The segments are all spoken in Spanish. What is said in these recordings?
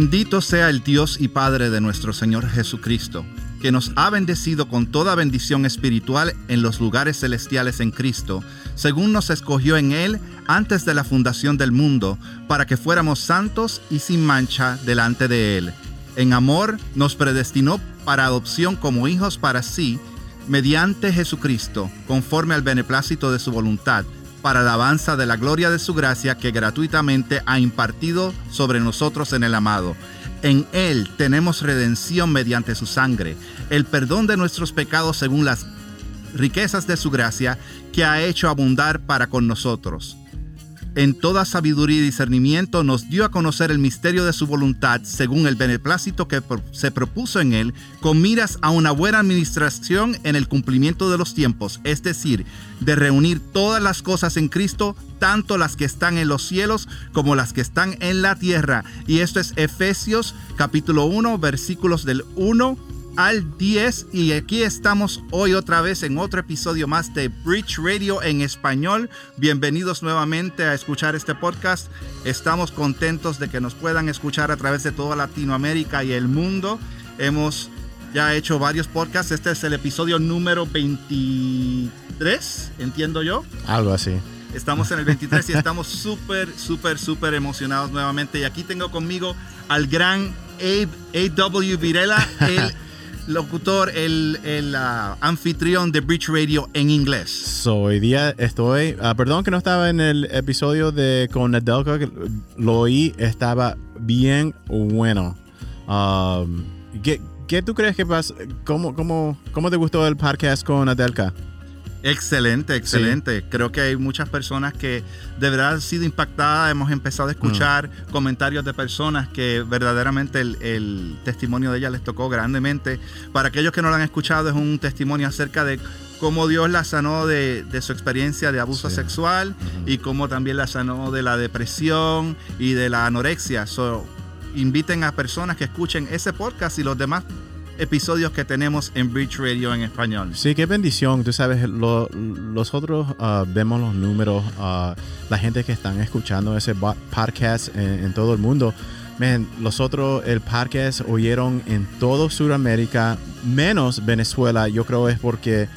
Bendito sea el Dios y Padre de nuestro Señor Jesucristo, que nos ha bendecido con toda bendición espiritual en los lugares celestiales en Cristo, según nos escogió en Él antes de la fundación del mundo, para que fuéramos santos y sin mancha delante de Él. En amor nos predestinó para adopción como hijos para sí, mediante Jesucristo, conforme al beneplácito de su voluntad para alabanza de la gloria de su gracia que gratuitamente ha impartido sobre nosotros en el amado. En Él tenemos redención mediante su sangre, el perdón de nuestros pecados según las riquezas de su gracia que ha hecho abundar para con nosotros en toda sabiduría y discernimiento nos dio a conocer el misterio de su voluntad según el beneplácito que se propuso en él, con miras a una buena administración en el cumplimiento de los tiempos, es decir, de reunir todas las cosas en Cristo, tanto las que están en los cielos como las que están en la tierra. Y esto es Efesios capítulo 1, versículos del 1 al 10 y aquí estamos hoy otra vez en otro episodio más de Bridge Radio en español. Bienvenidos nuevamente a escuchar este podcast. Estamos contentos de que nos puedan escuchar a través de toda Latinoamérica y el mundo. Hemos ya hecho varios podcasts. Este es el episodio número 23, entiendo yo. Algo así. Estamos en el 23 y estamos súper, súper, súper emocionados nuevamente. Y aquí tengo conmigo al gran A.W. Virela, el locutor, el, el ah, anfitrión de Bridge Radio en inglés. So, hoy día estoy, ah, perdón que no estaba en el episodio de con Adelka, lo oí, estaba bien bueno. Um, ¿qué, ¿qué, tú crees que pasa? ¿Cómo, cómo, ¿Cómo te gustó el podcast con Adelka? Excelente, excelente. Creo que hay muchas personas que de verdad han sido impactadas. Hemos empezado a escuchar mm. comentarios de personas que verdaderamente el, testimonio de ella les tocó grandemente. Para aquellos que no lo han escuchado, es un testimonio acerca de cómo Dios la sanó de, su experiencia de abuso sexual y cómo también la sanó de la depresión y de la anorexia. So, inviten a personas que escuchen ese podcast y los demás episodios que tenemos en Bridge Radio en español. Sí, qué bendición. Tú sabes, nosotros ah, vemos los números, uh, la gente que están escuchando ese podcast en, todo el mundo. Man, los otros, el podcast oyeron en todo Sudamérica, menos Venezuela. Yo creo es porque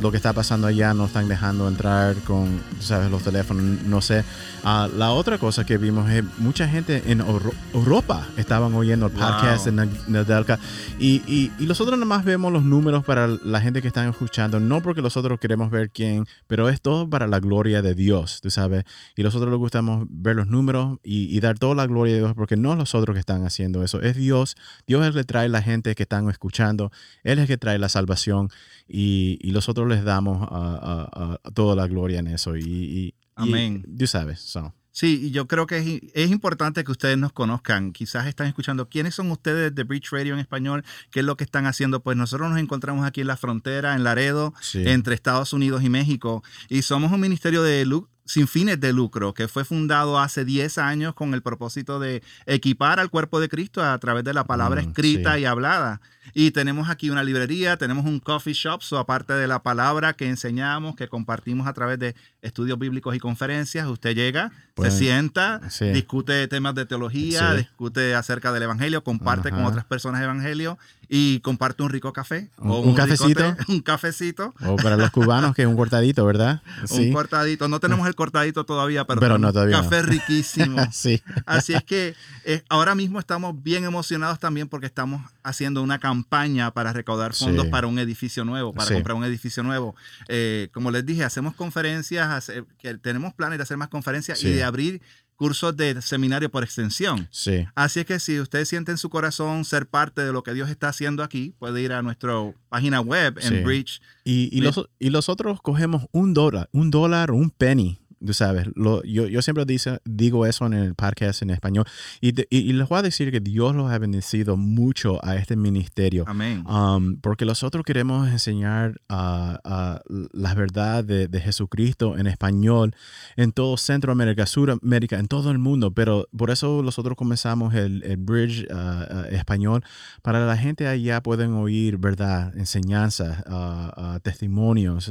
lo que está pasando allá no están dejando entrar con, sabes, los teléfonos, no sé. Ah, la otra cosa que vimos es mucha gente en Europa estaban oyendo el podcast en Nadelka y, y, y, nosotros nada más vemos los números para la gente que están escuchando, no porque nosotros queremos ver quién, pero es todo para la gloria de Dios, tú sabes. Y nosotros nos gustamos ver los números y, y dar toda la gloria de Dios porque no nosotros que están haciendo eso, es Dios. Dios es el que trae la gente que están escuchando, Él es el que trae la salvación y, y nosotros les damos a, toda la gloria en eso. Y, Amén. tú sabes. Sí, y yo creo que es, es, importante que ustedes nos conozcan. Quizás están escuchando quiénes son ustedes de Bridge Radio en español, qué es lo que están haciendo. Pues nosotros nos encontramos aquí en la frontera, en Laredo, entre Estados Unidos y México, y somos un ministerio de, sin fines de lucro, que fue fundado hace 10 años con el propósito de equipar al cuerpo de Cristo a través de la palabra mm, escrita y hablada. Y tenemos aquí una librería, tenemos un coffee shop, so aparte de la palabra que enseñamos, que compartimos a través de estudios bíblicos y conferencias, usted llega, se pues, sienta, discute temas de teología, discute acerca del evangelio, comparte con otras personas el evangelio y comparte un rico café. O un, cafecito. un cafecito. O para los cubanos, que es un cortadito, ¿verdad? Un cortadito. No tenemos el cortadito todavía, pero, no, todavía café riquísimo. sí. Así es que eh, ahora mismo estamos bien emocionados también porque estamos haciendo una campaña para recaudar fondos para un edificio nuevo, para comprar un edificio nuevo. Eh, como les dije, hacemos conferencias, que tenemos planes de hacer más conferencias y de abrir cursos de seminario por extensión. Sí. Así es que si usted siente en su corazón ser parte de lo que Dios está haciendo aquí, puede ir a nuestra página web en Bridge. Y, y, los, y nosotros cogemos un dólar, un dólar, un penny tú sabes, lo, yo, yo, siempre dice, digo eso en el podcast en español y, y, les voy a decir que Dios los ha bendecido mucho a este ministerio. Amén. Um, porque nosotros queremos enseñar a la verdad de, de, Jesucristo en español en todo Centroamérica, Suramérica, en todo el mundo, pero por eso nosotros comenzamos el, el Bridge uh, uh, español para la gente allá pueden oír verdad, enseñanzas, uh, testimonios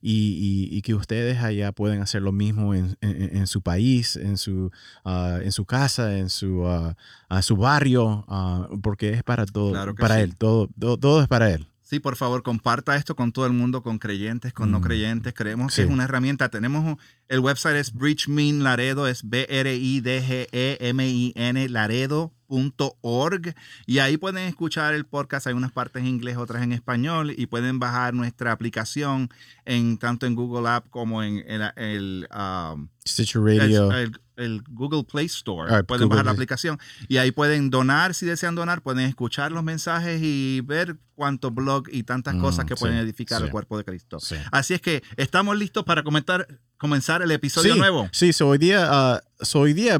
y, y, y, que ustedes allá pueden hacer lo mismo en, en, su país, en su, ah, en su casa, en su, uh, su barrio, porque es para todo, para él, todo, todo, es para él. Sí, por favor, comparta esto con todo el mundo, con creyentes, con no mm. creyentes. Creemos que es una herramienta. Tenemos el website es Bridge Laredo, es B-R-I-D-G-E-M-I-N Laredo.org y ahí pueden escuchar el podcast. Hay unas partes en inglés, otras en español y pueden bajar nuestra aplicación en tanto en Google App como en el, el um, Stitcher Radio. El, Google Play Store. Ah, pueden bajar la aplicación y ahí pueden donar si desean donar, pueden escuchar los mensajes y ver cuántos blogs y tantas cosas mm, que pueden edificar el cuerpo de Cristo. Así es que estamos listos para comentar comenzar el episodio nuevo. Sí, hoy día, uh, hoy día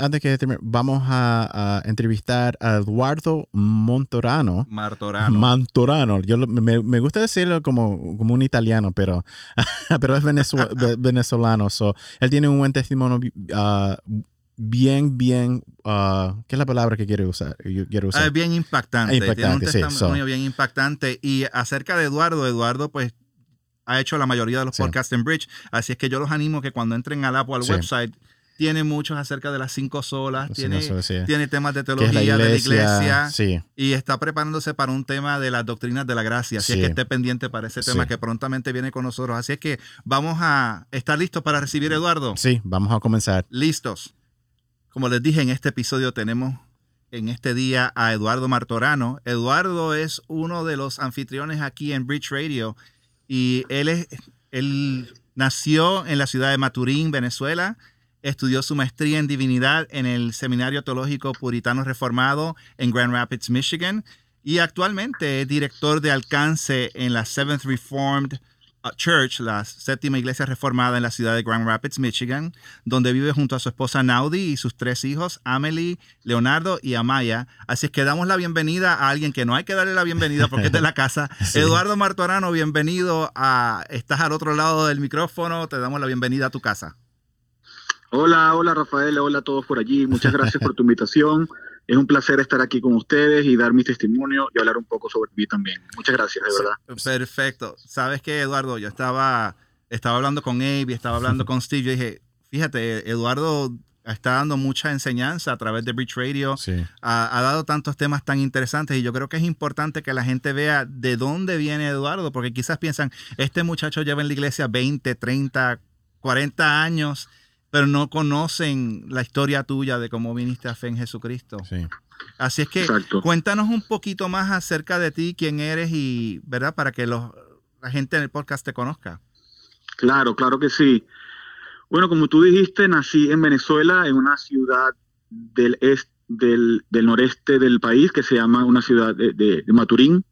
antes que termine, vamos a, entrevistar a Eduardo Montorano. Martorano. Montorano. Yo me, me, gusta decirlo como, como un italiano, pero, pero es venezolano. So, él tiene un buen testimonio. Uh, bien, bien, uh, ¿qué es la palabra que quiere usar? Yo quiero usar? bien impactante. impactante. Tiene un testimonio bien impactante. Y acerca de Eduardo, Eduardo, pues ha hecho la mayoría de los podcasts en Bridge. Así es que yo los animo que cuando entren al app o al website, tiene muchos acerca de las cinco solas, tiene, tiene temas de teología de la iglesia y está preparándose para un tema de las doctrinas de la gracia. Así es que esté pendiente para ese tema que prontamente viene con nosotros. Así es que vamos a estar listos para recibir a Eduardo. Sí, vamos a comenzar. Listos. Como les dije, en este episodio tenemos en este día a Eduardo Martorano. Eduardo es uno de los anfitriones aquí en Bridge Radio y él, es, él nació en la ciudad de Maturín, Venezuela. Estudió su maestría en divinidad en el Seminario Teológico Puritano Reformado en Grand Rapids, Michigan. Y actualmente es director de alcance en la Seventh Reformed Church, la séptima iglesia reformada en la ciudad de Grand Rapids, Michigan, donde vive junto a su esposa Naudi y sus tres hijos, Amelie, Leonardo y Amaya. Así es que damos la bienvenida a alguien que no hay que darle la bienvenida porque es de la casa. Eduardo Martorano, bienvenido a... Estás al otro lado del micrófono, te damos la bienvenida a tu casa. Hola, hola Rafael, hola a todos por allí. Muchas gracias por tu invitación. Es un placer estar aquí con ustedes y dar mi testimonio y hablar un poco sobre mí también. Muchas gracias, de verdad. Perfecto. ¿Sabes qué, Eduardo? Yo estaba, estaba hablando con Abe y estaba hablando con Steve. Yo dije, fíjate, Eduardo está dando mucha enseñanza a través de Bridge Radio. Ha, dado tantos temas tan interesantes y yo creo que es importante que la gente vea de dónde viene Eduardo, porque quizás piensan, este muchacho lleva en la iglesia 20, 30, 40 años pero no conocen la historia tuya de cómo viniste a fe en Jesucristo. Sí. Así es que cuéntanos un poquito más acerca de ti, quién eres y, ¿verdad? Para que los, la gente en el podcast te conozca. Claro, claro que sí. Bueno, como tú dijiste, nací en Venezuela, en una ciudad del, este, del, noreste del país que se llama una ciudad de, Maturín.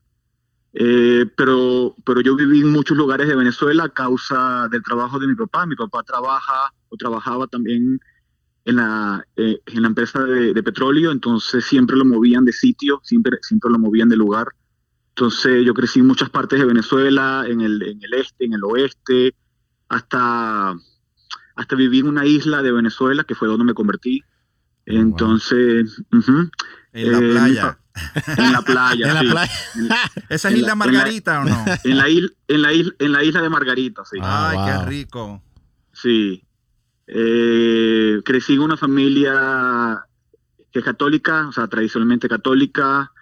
Eh, pero, pero yo viví en muchos lugares de Venezuela a causa del trabajo de mi papá. Mi papá trabaja trabajaba también en la, eh, en la empresa de, petróleo, entonces siempre lo movían de sitio, siempre, siempre lo movían de lugar. Entonces yo crecí en muchas partes de Venezuela, en el, en el este, en el oeste, hasta, hasta viví en una isla de Venezuela, que fue donde me convertí. Oh, entonces... En la playa. En la playa. ¿En la playa? ¿Esa es Isla Margarita o no? En la, isla, en, la isla, en la isla de Margarita, sí. Ay, qué rico. Sí. Eh, crecí en una familia que es católica, o sea, tradicionalmente católica.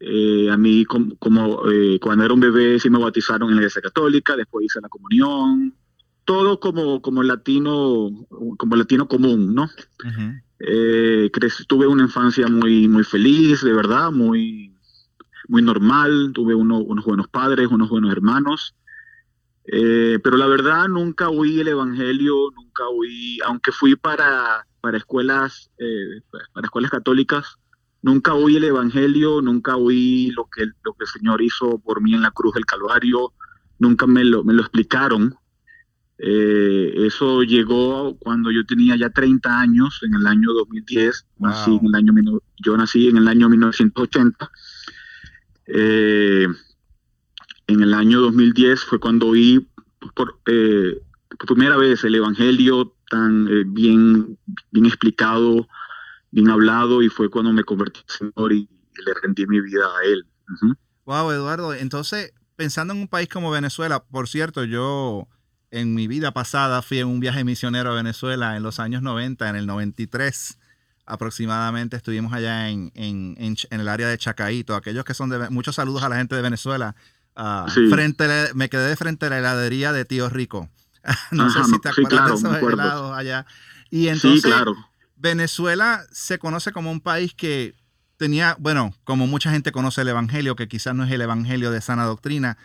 Eh, a mí, como, eh, cuando era un bebé, sí me bautizaron en la iglesia católica, después hice la comunión. Todo como, como latino, como latino común, ¿no? Tuve una infancia muy, muy feliz, de verdad, muy, muy normal. Tuve unos buenos padres, unos buenos hermanos. Eh, pero la verdad nunca oí el Evangelio, nunca oí, aunque fui para, para escuelas, eh, para escuelas católicas, nunca oí el Evangelio, nunca oí lo que, lo que el Señor hizo por mí en la cruz del Calvario, nunca me lo, me lo explicaron. Eh, eso llegó cuando yo tenía ya 30 años, en el año 2010, nací en el año, yo nací en el año 1980. Eh, en el año 2010 fue cuando oí por, eh, por primera vez el Evangelio tan eh, bien, bien explicado, bien hablado, y fue cuando me convertí en Señor y, le rendí mi vida a Él. Wow, Eduardo. Entonces, pensando en un país como Venezuela, por cierto, yo en mi vida pasada fui en un viaje misionero a Venezuela en los años 90, en el 93 aproximadamente estuvimos allá en, en, en, el área de Chacaito. Aquellos que son de... Muchos saludos a la gente de Venezuela. Uh, frente, me quedé frente a la heladería de Tío Rico. no sé si te acuerdas de esos helados allá. Y entonces, sí, claro. Venezuela se conoce como un país que tenía, bueno, como mucha gente conoce el Evangelio, que quizás no es el Evangelio de sana doctrina,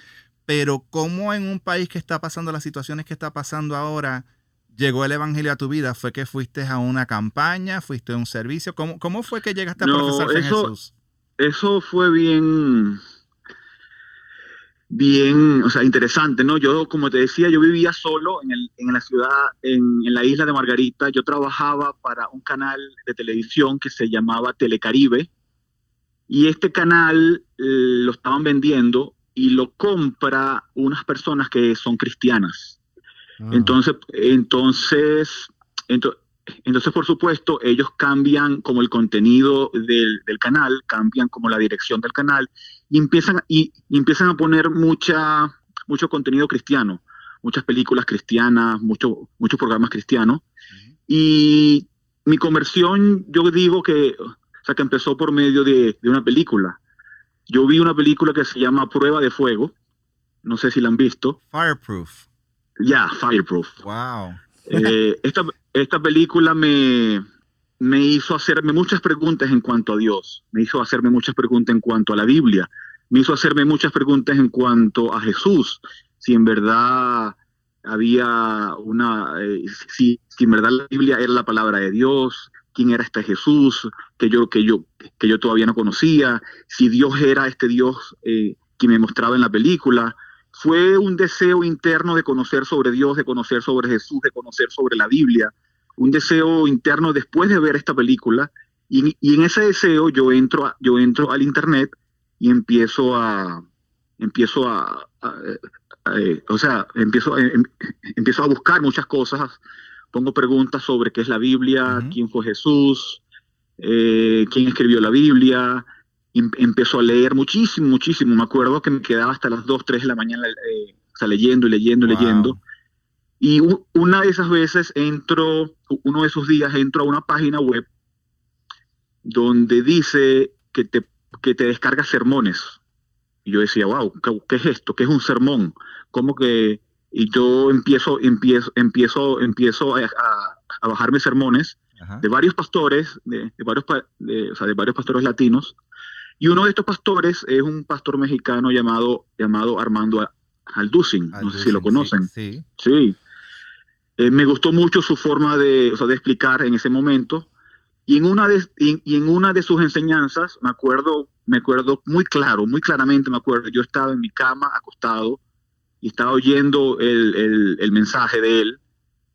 pero como en un país que está pasando las situaciones que está pasando ahora, llegó el Evangelio a tu vida? ¿Fue que fuiste a una campaña? ¿Fuiste a un servicio? ¿Cómo, cómo fue que llegaste a profesar en Jesús? Eso fue bien, bien, o sea, interesante, ¿no? Yo, como te decía, yo vivía solo en, el, en la ciudad, en, en, la isla de Margarita. Yo trabajaba para un canal de televisión que se llamaba Telecaribe. Y este canal eh, lo estaban vendiendo y lo compra unas personas que son cristianas. Ah. Entonces, entonces, entonces, por supuesto, ellos cambian como el contenido del, canal, cambian como la dirección del canal y empiezan, y, empiezan a poner mucha, mucho contenido cristiano, muchas películas cristianas, mucho, muchos programas cristianos. Y mi conversión, yo digo que, o sea, que empezó por medio de, de una película. Yo vi una película que se llama Prueba de Fuego. No sé si la han visto. Fireproof. Ya, Fireproof. Wow. Eh, esta, esta película me, me hizo hacerme muchas preguntas en cuanto a Dios, me hizo hacerme muchas preguntas en cuanto a la Biblia, me hizo hacerme muchas preguntas en cuanto a Jesús, si en verdad había una, eh, si, si, en verdad la Biblia era la palabra de Dios, quién era este Jesús que yo, que yo, que yo todavía no conocía, si Dios era este Dios eh, que me mostraba en la película, fue un deseo interno de conocer sobre Dios, de conocer sobre Jesús, de conocer sobre la Biblia, un deseo interno después de ver esta película. Y, en ese deseo yo entro, yo entro al internet y empiezo a, empiezo a, eh, o sea, empiezo, em, empiezo a buscar muchas cosas, pongo preguntas sobre qué es la Biblia, quién fue Jesús, eh, quién escribió la Biblia, empezó a leer muchísimo, muchísimo. Me acuerdo que me quedaba hasta las 2, 3 de la mañana eh, leyendo y leyendo y leyendo. Y una de esas veces entro, uno de esos días entro a una página web donde dice que te, que te descarga sermones. Y yo decía, wow, ¿qué, es esto? ¿Qué es un sermón? ¿Cómo que...? Y yo empiezo, empiezo, empiezo, empiezo a, a, bajarme sermones de varios pastores, de, varios, de, o sea, de varios pastores latinos, y uno de estos pastores es un pastor mexicano llamado, llamado Armando Alducin. No sé si lo conocen. Sí. Sí. Eh, me gustó mucho su forma de, de, explicar en ese momento. Y en, una de, y, en una de sus enseñanzas, me acuerdo, me acuerdo muy claro, muy claramente me acuerdo, yo estaba en mi cama acostado y estaba oyendo el, el, el mensaje de él.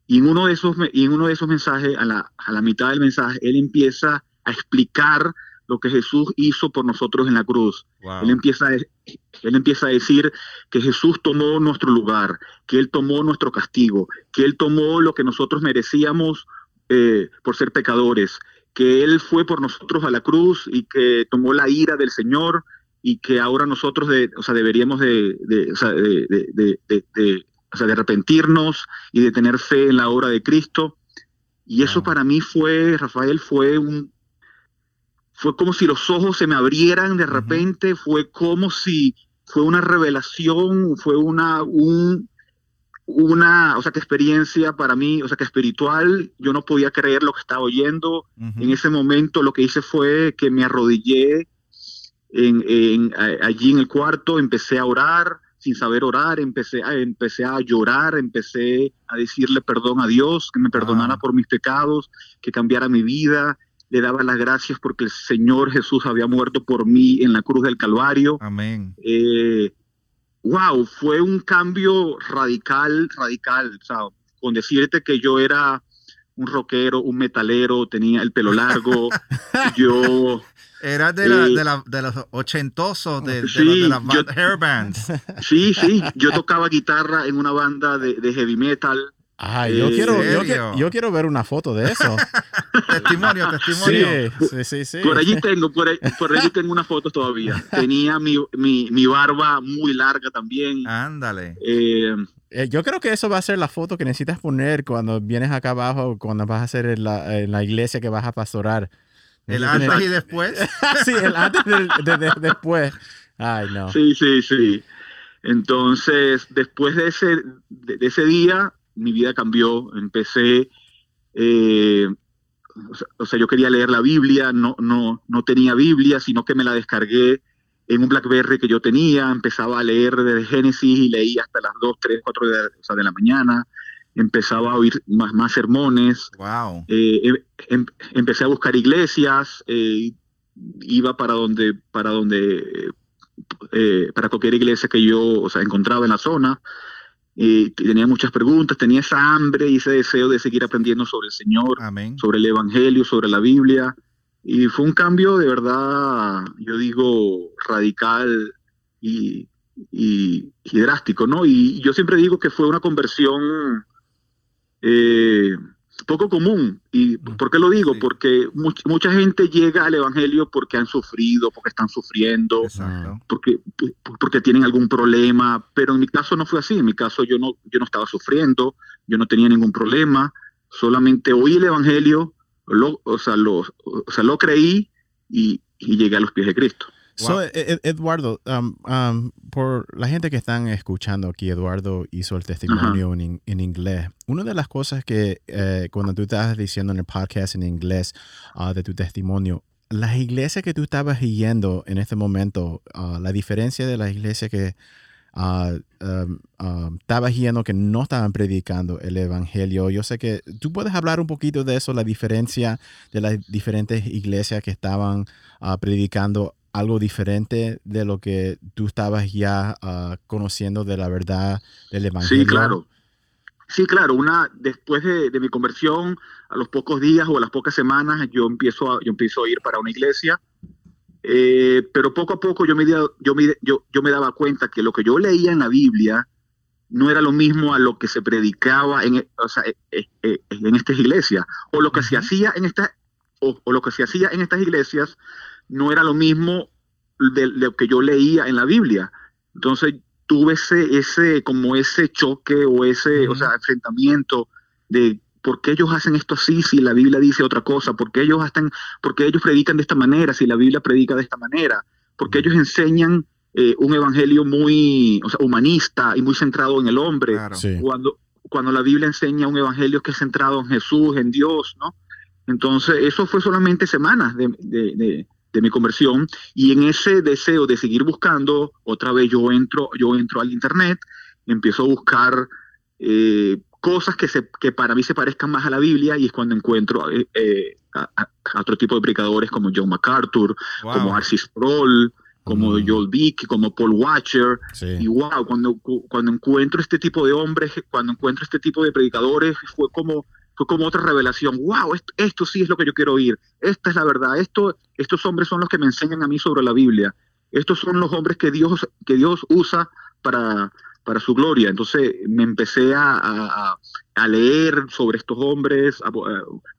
Y en uno de esos, y en uno de esos mensajes, a la, a la mitad del mensaje, él empieza a explicar lo que Jesús hizo por nosotros en la cruz. Él, empieza a, él empieza a decir que Jesús tomó nuestro lugar, que Él tomó nuestro castigo, que Él tomó lo que nosotros merecíamos eh, por ser pecadores, que Él fue por nosotros a la cruz y que tomó la ira del Señor y que ahora nosotros de, o sea, deberíamos de, de, o sea, de, o sea, de arrepentirnos y de tener fe en la obra de Cristo. Y eso para mí fue, Rafael, fue un, fue como si los ojos se me abrieran de repente, fue como si fue una revelación, fue una, un, una, o sea, que experiencia para mí, o sea, que espiritual, yo no podía creer lo que estaba oyendo. En ese momento lo que hice fue que me arrodillé en, allí en el cuarto, empecé a orar sin saber orar, empecé a, empecé a llorar, empecé a decirle perdón a Dios, que me perdonara por mis pecados, que cambiara mi vida, le daba las gracias porque el Señor Jesús había muerto por mí en la cruz del Calvario. Amén. wow, eh, fue un cambio radical, radical. O sea, con decirte que yo era un rockero, un metalero, tenía el pelo largo, yo... Era de, la, eh, de, la, de, los ochentosos, de, de, las hair bands. Sí, sí, yo tocaba guitarra en una banda de, heavy metal. Ay, yo, quiero, yo, quiero ver una foto de eso. testimonio, testimonio. Sí, sí, sí, Por allí tengo, por, allí tengo unas fotos todavía. Tenía mi, mi, mi, barba muy larga también. Ándale. Eh, Eh, yo creo que eso va a ser la foto que necesitas poner cuando vienes acá abajo, cuando vas a hacer en la, en la iglesia que vas a pastorar. El antes y después. sí, el antes del de- de- después. Ay, no. Sí, sí, sí. Entonces, después de ese, de, de ese día, mi vida cambió. Empecé, eh, o, sea, o sea, yo quería leer la Biblia, no, no, no tenía Biblia, sino que me la descargué en un Blackberry que yo tenía. Empezaba a leer desde Génesis y leía hasta las 2, 3, 4 de, o sea, de la mañana. Empezaba a oír más, más sermones. Wow. Eh, em- em- empecé a buscar iglesias, eh, iba para donde, para donde, eh, para cualquier iglesia que yo, o sea, encontraba en la zona. Eh, tenía muchas preguntas, tenía esa hambre y ese deseo de seguir aprendiendo sobre el Señor, Amén. sobre el Evangelio, sobre la Biblia. Y fue un cambio de verdad, yo digo, radical y, y- y drástico, ¿no? Y yo siempre digo que fue una conversión eh, poco común. ¿Y por qué lo digo? Sí. Porque much- mucha gente llega al Evangelio porque han sufrido, porque están sufriendo, Exacto. porque, porque tienen algún problema, pero en mi caso no fue así, en mi caso yo no, yo no estaba sufriendo, yo no tenía ningún problema, solamente oí el Evangelio, lo, o, sea, lo, o sea, lo creí y, y llegué a los pies de Cristo. So. Ed- Ed- Eduardo, um, um, por la gente que están escuchando aquí, Eduardo hizo el testimonio en, in- en inglés. Una de las cosas que eh, cuando tú estabas diciendo en el podcast en inglés ah, de tu testimonio, las iglesias que tú estabas yendo en este momento, ah, la diferencia de las iglesias que ah, um, um, estabas yendo que no estaban predicando el evangelio, yo sé que tú puedes hablar un poquito de eso, la diferencia de las diferentes iglesias que estaban predicando algo diferente de lo que tú estabas ya ah, conociendo de la verdad del evangelio. Sí, claro. Sí, claro. Una, después de, de mi conversión, a los pocos días o a las pocas semanas, yo empiezo a, yo empiezo a ir para una iglesia. Eh, pero poco a poco yo me, yo, me, yo, yo me daba cuenta que lo que yo leía en la Biblia no era lo mismo a lo que se predicaba en, o sea, eh, eh, eh, en estas iglesias. O lo que se hacía en esta, o, o lo que se hacía en estas iglesias no era lo mismo de, de lo que yo leía en la Biblia. Entonces tuve ese, ese, como ese choque o ese, o sea, enfrentamiento de por qué ellos hacen esto así si la Biblia dice otra cosa, por qué ellos hacen, por qué ellos predican de esta manera si la Biblia predica de esta manera, porque ellos enseñan eh, un evangelio muy o sea, humanista y muy centrado en el hombre, Claro. Sí. cuando, cuando la Biblia enseña un evangelio que es centrado en Jesús, en Dios, ¿no? Entonces, eso fue solamente semanas de, de- de- de mi conversión y en ese deseo de seguir buscando, otra vez yo entro, yo entro al internet, empiezo a buscar eh, cosas que, se, que para mí se parezcan más a la Biblia y es cuando encuentro eh, eh, a, otro tipo de predicadores como John MacArthur, Wow. como Arcis Sproul, como Mm. Joel Dick, como Paul Watcher, Sí. y wow, cuando, cu- cuando encuentro este tipo de hombres, cuando encuentro este tipo de predicadores, fue como, como otra revelación. Wow, esto, esto sí es lo que yo quiero oír. Esta es la verdad. Esto, estos hombres son los que me enseñan a mí sobre la Biblia. Estos son los hombres que Dios, que Dios usa para, para su gloria. Entonces me empecé a, a- leer sobre estos hombres, a-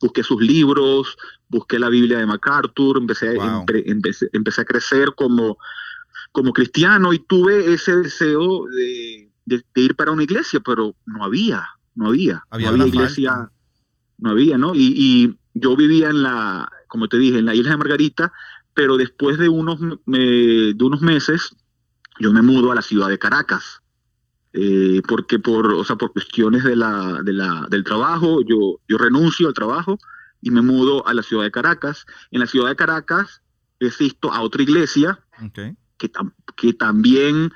busqué sus libros, busqué la Biblia de MacArthur, empecé, Wow. empe- empecé, empecé a crecer como, como cristiano y tuve ese deseo de, de- de ir para una iglesia, pero no había, no había, Había no había iglesia, falta. No había, ¿no? Y, y yo vivía en la, como te dije, en la isla de Margarita, pero después de unos, de unos meses, yo me mudo a la ciudad de Caracas. eh, porque por, o sea, por cuestiones de la, de la, del trabajo, yo, yo renuncio al trabajo y me mudo a la ciudad de Caracas. En la ciudad de Caracas asisto a otra iglesia Ok. que, tam- que también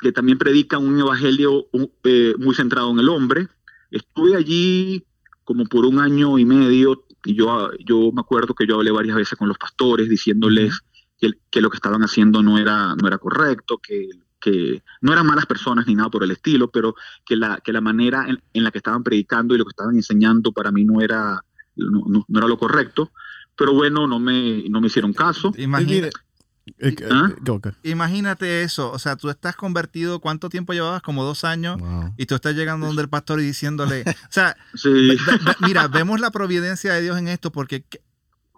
que también predica un evangelio eh, muy centrado en el hombre. Estuve allí como por un año y medio y yo, yo me acuerdo que yo hablé varias veces con los pastores diciéndoles que, que lo que estaban haciendo no era, no era correcto, que, que no eran malas personas ni nada por el estilo, pero que la, que la manera en, en la que estaban predicando y lo que estaban enseñando para mí no era, no, no- no era lo correcto. Pero bueno, no me, no me hicieron caso. ¿Ah? go, go. imagínate eso. O sea, tú estás convertido, ¿cuánto tiempo llevabas? Como dos años. Wow. Y tú estás llegando donde el pastor y diciéndole, o sea, Sí. ve- ve- mira, vemos la providencia de Dios en esto porque ¿qué,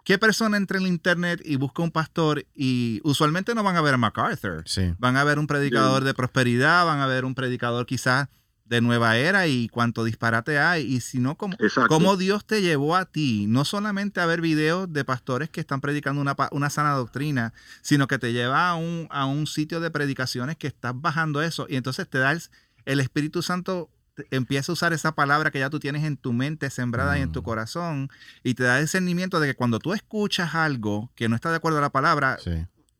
¿qué persona entra en el internet y busca un pastor y usualmente no van a ver a MacArthur? Sí. Van a ver un predicador de prosperidad, van a ver un predicador quizás de nueva era y cuánto disparate hay. Y si no, ¿cómo, cómo Dios te llevó a ti, no solamente a ver videos de pastores que están predicando una, una sana doctrina, sino que te lleva a un, a un sitio de predicaciones que estás bajando eso y entonces te da el, Espíritu Santo empieza a usar esa palabra que ya tú tienes en tu mente sembrada y en tu mm. corazón y te da discernimiento de que cuando tú escuchas algo que no está de acuerdo a la palabra,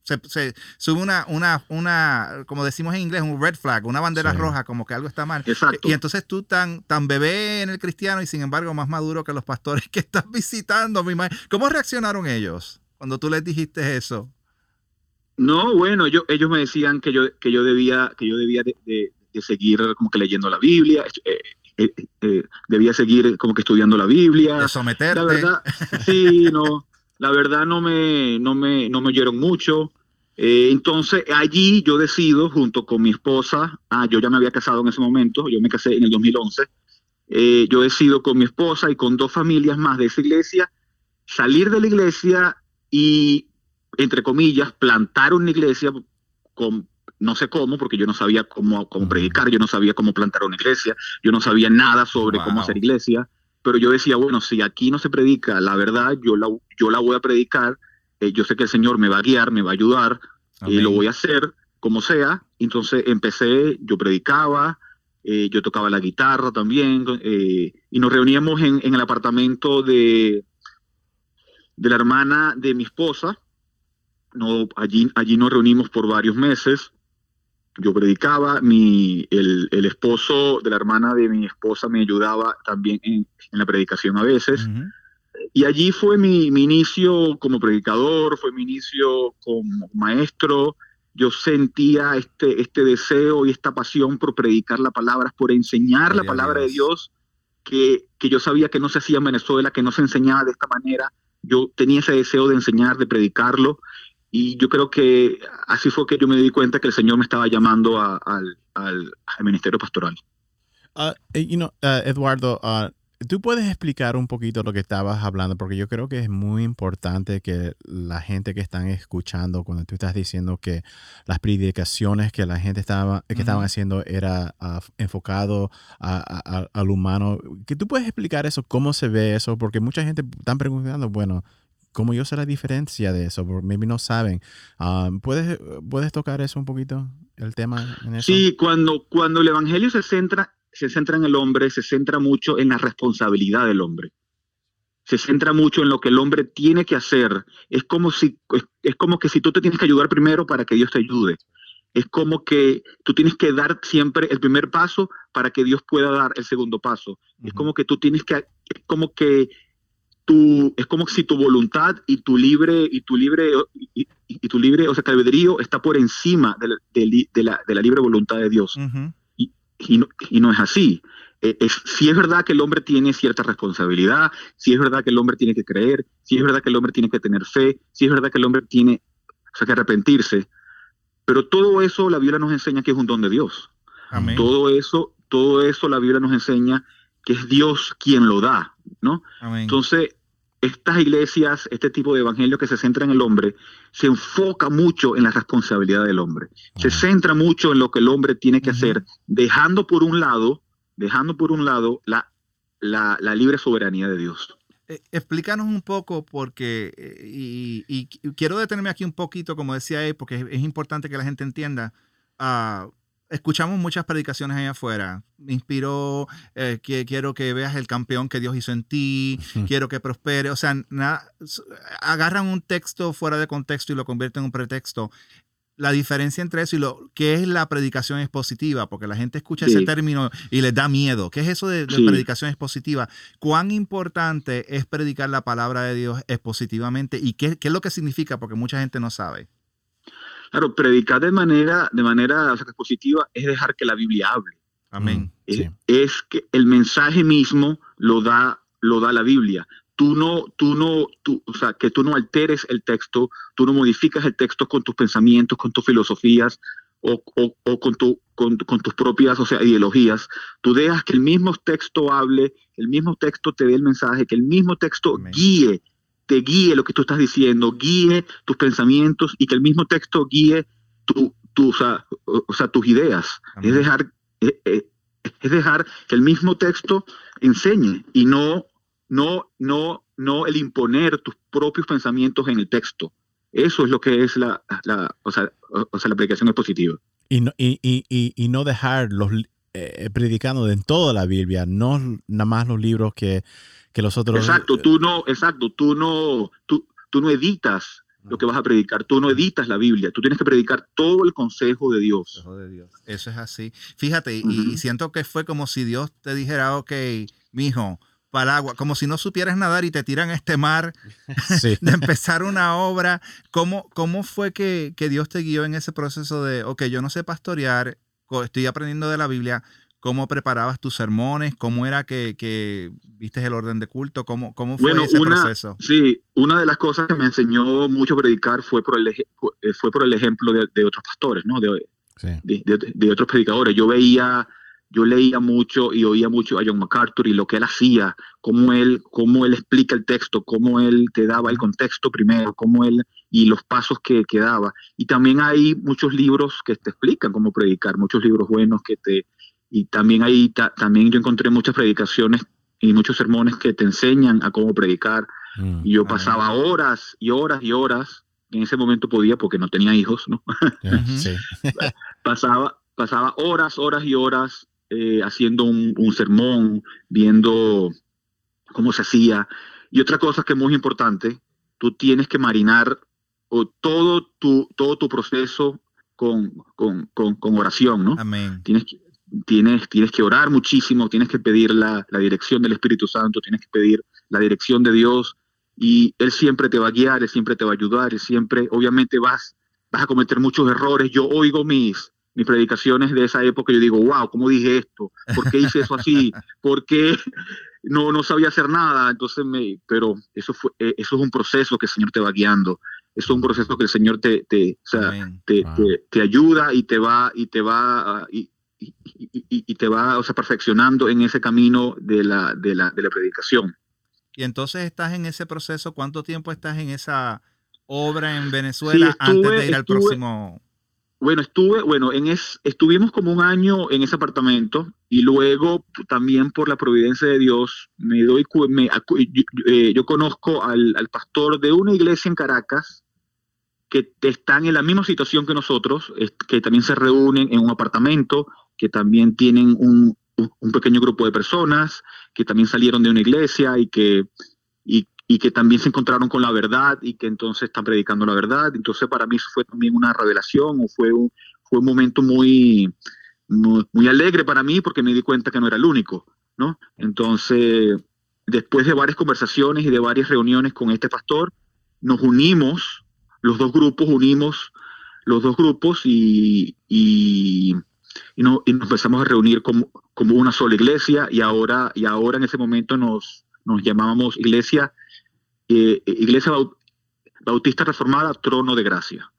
se, sube una, una, una, como decimos en inglés, un red flag, una bandera roja, como que algo está mal. Y entonces tú tan, tan bebé en el cristiano y sin embargo más maduro que los pastores que estás visitando. Mi ¿Cómo reaccionaron ellos cuando tú les dijiste eso? No, bueno, yo, ellos me decían que yo, que yo debía, que yo debía de, seguir como que leyendo la Biblia, eh, eh, eh, debía seguir como que estudiando la Biblia. De someterte. La verdad, sí, no, la verdad no me, no me, no me oyeron mucho. Eh, entonces allí yo decido, junto con mi esposa, ah, yo ya me había casado en ese momento, yo me casé en el 2011, eh, yo decido con mi esposa y con dos familias más de esa iglesia salir de la iglesia y, entre comillas, plantar una iglesia con, no sé cómo, porque yo no sabía cómo, cómo predicar, yo no sabía cómo plantar una iglesia, yo no sabía nada sobre cómo hacer iglesia, pero yo decía, bueno, si aquí no se predica la verdad, yo la, yo la voy a predicar eh, yo sé que el Señor me va a guiar, me va a ayudar, y lo voy a hacer como sea. Entonces empecé, yo predicaba, eh, yo tocaba la guitarra también, eh, y nos reuníamos en, el apartamento de, de la hermana de mi esposa. No, allí, allí nos reunimos por varios meses. Yo predicaba, mi, el, esposo de la hermana de mi esposa me ayudaba también en, la predicación a veces. Y allí fue mi, inicio como predicador, fue mi inicio como maestro. Yo sentía este, este deseo y esta pasión por predicar la palabra, por enseñar la palabra de Dios, que, que yo sabía que no se hacía en Venezuela, que no se enseñaba de esta manera. Yo tenía ese deseo de enseñar, de predicarlo. Y yo creo que así fue que yo me di cuenta que el Señor me estaba llamando al, al, ministerio pastoral. Uh, you know, uh, Eduardo, uh, Tú puedes explicar un poquito lo que estabas hablando, porque yo creo que es muy importante que la gente que están escuchando, cuando tú estás diciendo que las predicaciones que la gente estaba, que estaban haciendo era enfocado al humano, que tú puedes explicar eso, cómo se ve eso, porque mucha gente está preguntando, bueno, ¿cómo yo sé la diferencia de eso? Porque maybe no saben. Ah, ¿puedes, ¿Puedes tocar eso un poquito, el tema en eso? Sí, cuando, cuando el Evangelio se centra se centra en el hombre, se centra mucho en la responsabilidad del hombre. Se centra mucho en lo que el hombre tiene que hacer. Es como si es, como que si tú te tienes que ayudar primero para que Dios te ayude. Es como que tú tienes que dar siempre el primer paso para que Dios pueda dar el segundo paso. Es como que tú tienes que es como que tú es como si tu voluntad y tu libre y tu libre y, tu libre, o sea, albedrío está por encima de la, de la, libre voluntad de Dios y no, es así. Eh, es, si es verdad que el hombre tiene cierta responsabilidad, si es verdad que el hombre tiene que creer, si es verdad que el hombre tiene que tener fe, si es verdad que el hombre tiene que arrepentirse, pero todo eso la Biblia nos enseña que es un don de Dios. Todo eso, todo eso la Biblia nos enseña que es Dios quien lo da, ¿no? Entonces, estas iglesias, este tipo de evangelio que se centra en el hombre, se enfoca mucho en la responsabilidad del hombre. Se centra mucho en lo que el hombre tiene que hacer, dejando por un lado, dejando por un lado la, la, libre soberanía de Dios. Eh, explícanos un poco porque, eh, y, quiero detenerme aquí un poquito, como decía él, porque es, importante que la gente entienda. Uh, escuchamos muchas predicaciones allá afuera. Me inspiró, eh, que quiero que veas el campeón que Dios hizo en ti, quiero que prospere. O sea, agarran un texto fuera de contexto y lo convierten en un pretexto. La diferencia entre eso y lo que es la predicación expositiva, porque la gente escucha ese término y les da miedo. ¿Qué es eso de, predicación expositiva? ¿Cuán importante es predicar la palabra de Dios expositivamente y qué, qué es lo que significa? Porque mucha gente no sabe. Claro, predicar de manera, de manera positiva es dejar que la Biblia hable. Amén. Mm, es, que el mensaje mismo lo da, lo da la Biblia. Tú no, tú no, tú, o sea, que tú no alteres el texto, tú no modificas el texto con tus pensamientos, con tus filosofías o, con, tu, con, tus propias o sea, ideologías. Tú dejas que el mismo texto hable, el mismo texto te dé el mensaje, que el mismo texto guíe te guíe lo que tú estás diciendo, guíe tus pensamientos y que el mismo texto guíe tu, tu, o, sea, o sea, tus ideas. Es dejar, eh, eh, es dejar que el mismo texto enseñe y no, no, no, no el imponer tus propios pensamientos en el texto. Eso es lo que es la, la o, sea, o sea, la predicación expositiva. Y no, y, y, y no dejar los eh, predicando en toda la Biblia, no nada más los libros que, que los otros. Exacto, tú no, exacto, tú no, tú, tú no editas lo que vas a predicar. Tú no editas la Biblia, tú tienes que predicar todo el consejo de Dios. Eso es así. Fíjate, y, siento que fue como si Dios te dijera, ok, mijo, para el agua, como si no supieras nadar y te tiran a este mar de empezar una obra. ¿Cómo, cómo fue que, que Dios te guió en ese proceso de, ok, yo no sé pastorear, estoy aprendiendo de la Biblia, cómo preparabas tus sermones, cómo era que, que viste el orden de culto, cómo, cómo fue ese proceso. Sí, una de las cosas que me enseñó mucho a predicar fue por el, fue por el ejemplo de, otros pastores, ¿no? De, de, otros predicadores. Yo veía, yo leía mucho y oía mucho a John MacArthur y lo que él hacía, cómo él, cómo él explica el texto, cómo él te daba el contexto primero, cómo él y los pasos que, que daba. Y también hay muchos libros que te explican cómo predicar, muchos libros buenos que te y también ahí también yo encontré muchas predicaciones y muchos sermones que te enseñan a cómo predicar. Mm, y yo pasaba horas y horas y horas, en ese momento podía porque no tenía hijos, ¿no? pasaba, pasaba horas, horas y horas eh, haciendo un, sermón, viendo cómo se hacía. Y otra cosa que es muy importante, tú tienes que marinar todo, tu, todo tu proceso con, con, con, oración, ¿no? Amén. Tienes que, tienes, tienes que orar muchísimo, tienes que pedir la, dirección del Espíritu Santo, tienes que pedir la dirección de Dios y Él siempre te va a guiar, Él siempre te va a ayudar, Él siempre, obviamente vas, vas a cometer muchos errores. Yo oigo mis, mis predicaciones de esa época y yo digo, wow, ¿cómo dije esto? ¿Por qué hice eso así? ¿Por qué no, no sabía hacer nada? Entonces, me, pero eso, fue, eh, eso es un proceso que el Señor te va guiando. Eso es un proceso que el Señor te, te, te, te, ayuda y te va, y te va, y, y, te va o sea, perfeccionando en ese camino de la, de, la, de la predicación. Y entonces estás en ese proceso, ¿cuánto tiempo estás en esa obra en Venezuela antes de ir al próximo? Bueno, estuve, bueno, en es, estuvimos como un año en ese apartamento y luego también por la providencia de Dios me doy, me, eh, yo, conozco al, al, pastor de una iglesia en Caracas que están en la misma situación que nosotros, que también se reúnen en un apartamento que también tienen un, pequeño grupo de personas, que también salieron de una iglesia y que, y, que también se encontraron con la verdad y que entonces están predicando la verdad. Entonces para mí eso fue también una revelación o fue un, fue un momento muy, muy, alegre para mí porque me di cuenta que no era el único, ¿no? Entonces, después de varias conversaciones y de varias reuniones con este pastor, nos unimos, los dos grupos unimos los dos grupos y, no, y nos empezamos a reunir como, como una sola iglesia y ahora, y ahora en ese momento nos, nos llamábamos Iglesia, eh, iglesia Bautista Reformada Trono de Gracia,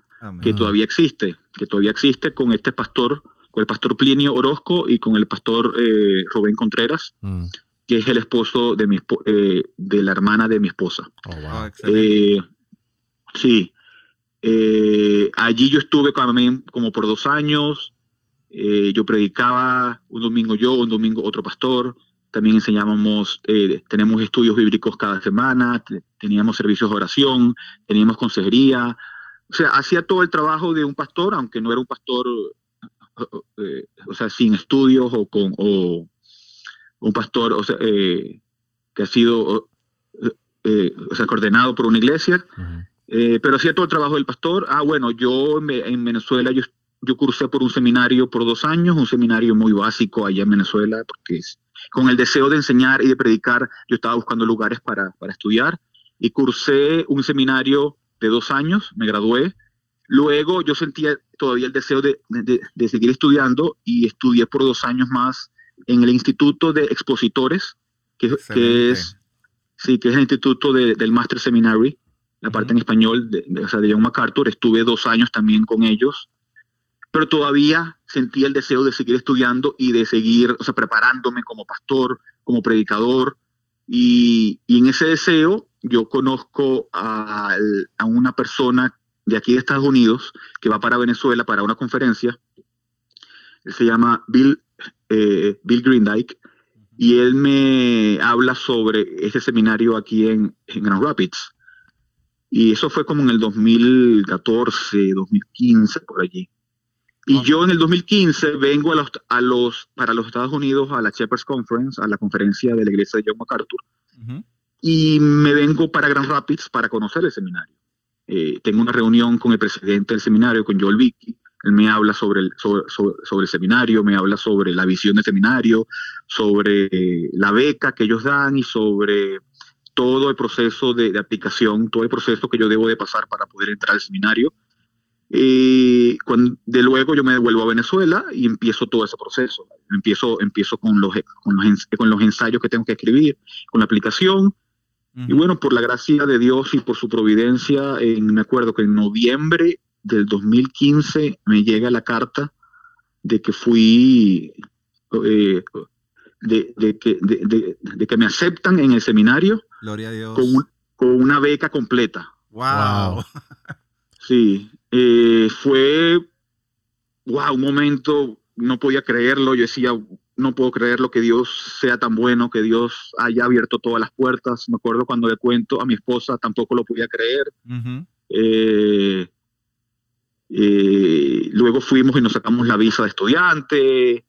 que todavía existe, que todavía existe con este pastor, con el pastor Plinio Orozco y con el pastor eh, Rubén Contreras. Mm. que es el esposo de, mi, eh, de la hermana de mi esposa. Oh, wow. eh, sí, eh, allí yo estuve como por dos años, eh, yo predicaba un domingo yo, un domingo otro pastor. También enseñábamos, eh, tenemos estudios bíblicos cada semana, teníamos servicios de oración, teníamos consejería. O sea, hacía todo el trabajo de un pastor, aunque no era un pastor, eh, o sea, sin estudios o con o, un pastor o sea, que ha sido o sea, coordenado por una iglesia. pero hacía todo el trabajo del pastor. Ah, bueno, yo en Venezuela yo yo cursé por un seminario por dos años, un seminario muy básico allá en Venezuela, porque con el deseo de enseñar y de predicar, yo estaba buscando lugares para, para estudiar y cursé un seminario de dos años, me gradué. Luego yo sentía todavía el deseo de, de, seguir estudiando y estudié por dos años más en el Instituto de Expositores, que, que es, sí, que es el Instituto del Master Seminary, la parte en español de, o sea, de John MacArthur. Estuve dos años también con ellos pero todavía sentía el deseo de seguir estudiando y de seguir, o sea, preparándome como pastor, como predicador. Y, en ese deseo, yo conozco a, a, una persona de aquí de Estados Unidos que va para Venezuela para una conferencia. Él se llama Bill, eh, Bill Greendyke y él me habla sobre este seminario aquí en, en Grand Rapids. Y eso fue como en el 2014, 2015, por allí. Y yo en el 2015 vengo a los, a los, para los Estados Unidos a la Shepherds Conference, a la conferencia de la iglesia de John MacArthur, y me vengo para Grand Rapids para conocer el seminario. Eh, tengo una reunión con el presidente del seminario, con Joel Vicky. Él me habla sobre el, sobre, sobre, el seminario, me habla sobre la visión del seminario, sobre la beca que ellos dan y sobre todo el proceso de, de, aplicación, todo el proceso que yo debo de pasar para poder entrar al seminario. Y cuando, de luego yo me devuelvo a Venezuela y empiezo todo ese proceso. Empiezo, empiezo con, los, con, los, con los ensayos que tengo que escribir, con la aplicación. Y bueno, por la gracia de Dios y por su providencia, en, me acuerdo que en noviembre del 2015 me llega la carta de que fui, eh, de, de, que, de, de, que me aceptan en el seminario. Gloria a Dios. Con, con una beca completa. Wow. Sí, eh, fue, wow, un momento, no podía creerlo, yo decía, no puedo creerlo que Dios sea tan bueno, que Dios haya abierto todas las puertas. Me acuerdo cuando le cuento a mi esposa, tampoco lo podía creer. Eh, eh, luego fuimos y nos sacamos la visa de estudiante.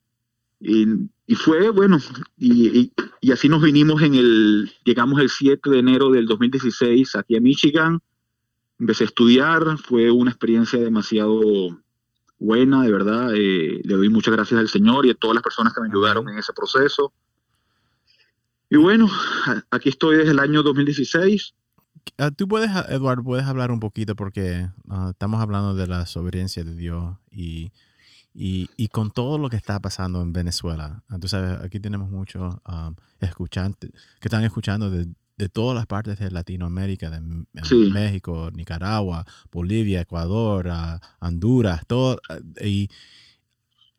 Y, fue, bueno, y, y, así nos vinimos en el, llegamos el 7 de enero del 2016 aquí a Michigan empecé a estudiar, fue una experiencia demasiado buena, de verdad. Eh, le doy muchas gracias al Señor y a todas las personas que me ayudaron en ese proceso. Y bueno, aquí estoy desde el año 2016. Ah, tú puedes, Eduardo, puedes hablar un poquito porque ah, estamos hablando de la soberanía de Dios y, y, y, con todo lo que está pasando en Venezuela. Ah, tú sabes, aquí tenemos muchos escuchantes que están escuchando de, de todas las partes de Latinoamérica, de México, Nicaragua, Bolivia, Ecuador, Honduras, todo. Y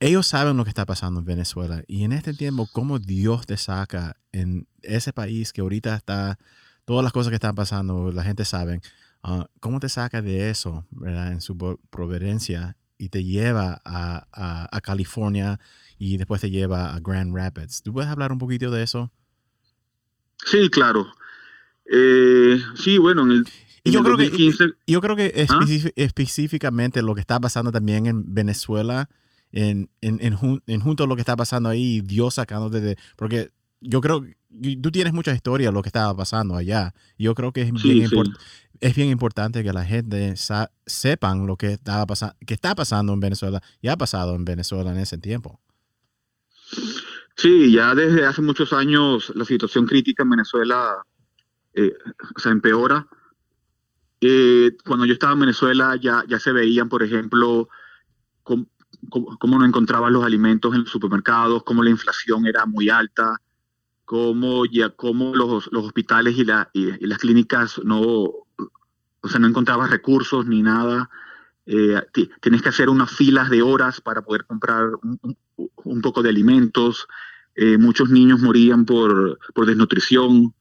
ellos saben lo que está pasando en Venezuela. Y en este tiempo, cómo Dios te saca en ese país que ahorita está, todas las cosas que están pasando, la gente sabe, ah, cómo te saca de eso, ¿verdad? En su providencia y te lleva a, a California y después te lleva a Grand Rapids. ¿Tú puedes hablar un poquito de eso? Sí, claro. Eh, sí, bueno, en el, yo, creo que, yo creo que ¿Ah? específicamente lo que está pasando también en Venezuela, en, en, en, junto a lo que está pasando ahí, Dios sacando desde... Porque yo creo tú tienes mucha historia de lo que estaba pasando allá. Yo creo que es, bien, es bien importante que la gente sepan lo que, estaba pasando, que está pasando en Venezuela y ha pasado en Venezuela en ese tiempo. Sí, ya desde hace muchos años la situación crítica en Venezuela eh, o sea, empeora. Eh, cuando yo estaba en Venezuela ya, ya se veían, por ejemplo, cómo, cómo, no encontraban los alimentos en los supermercados, cómo la inflación era muy alta, cómo, ya, cómo los, los hospitales y, la, y, las clínicas no, o sea, no encontraban recursos ni nada. Eh, tienes que hacer unas filas de horas para poder comprar un, un poco de alimentos. Eh, muchos niños morían por, por desnutrición.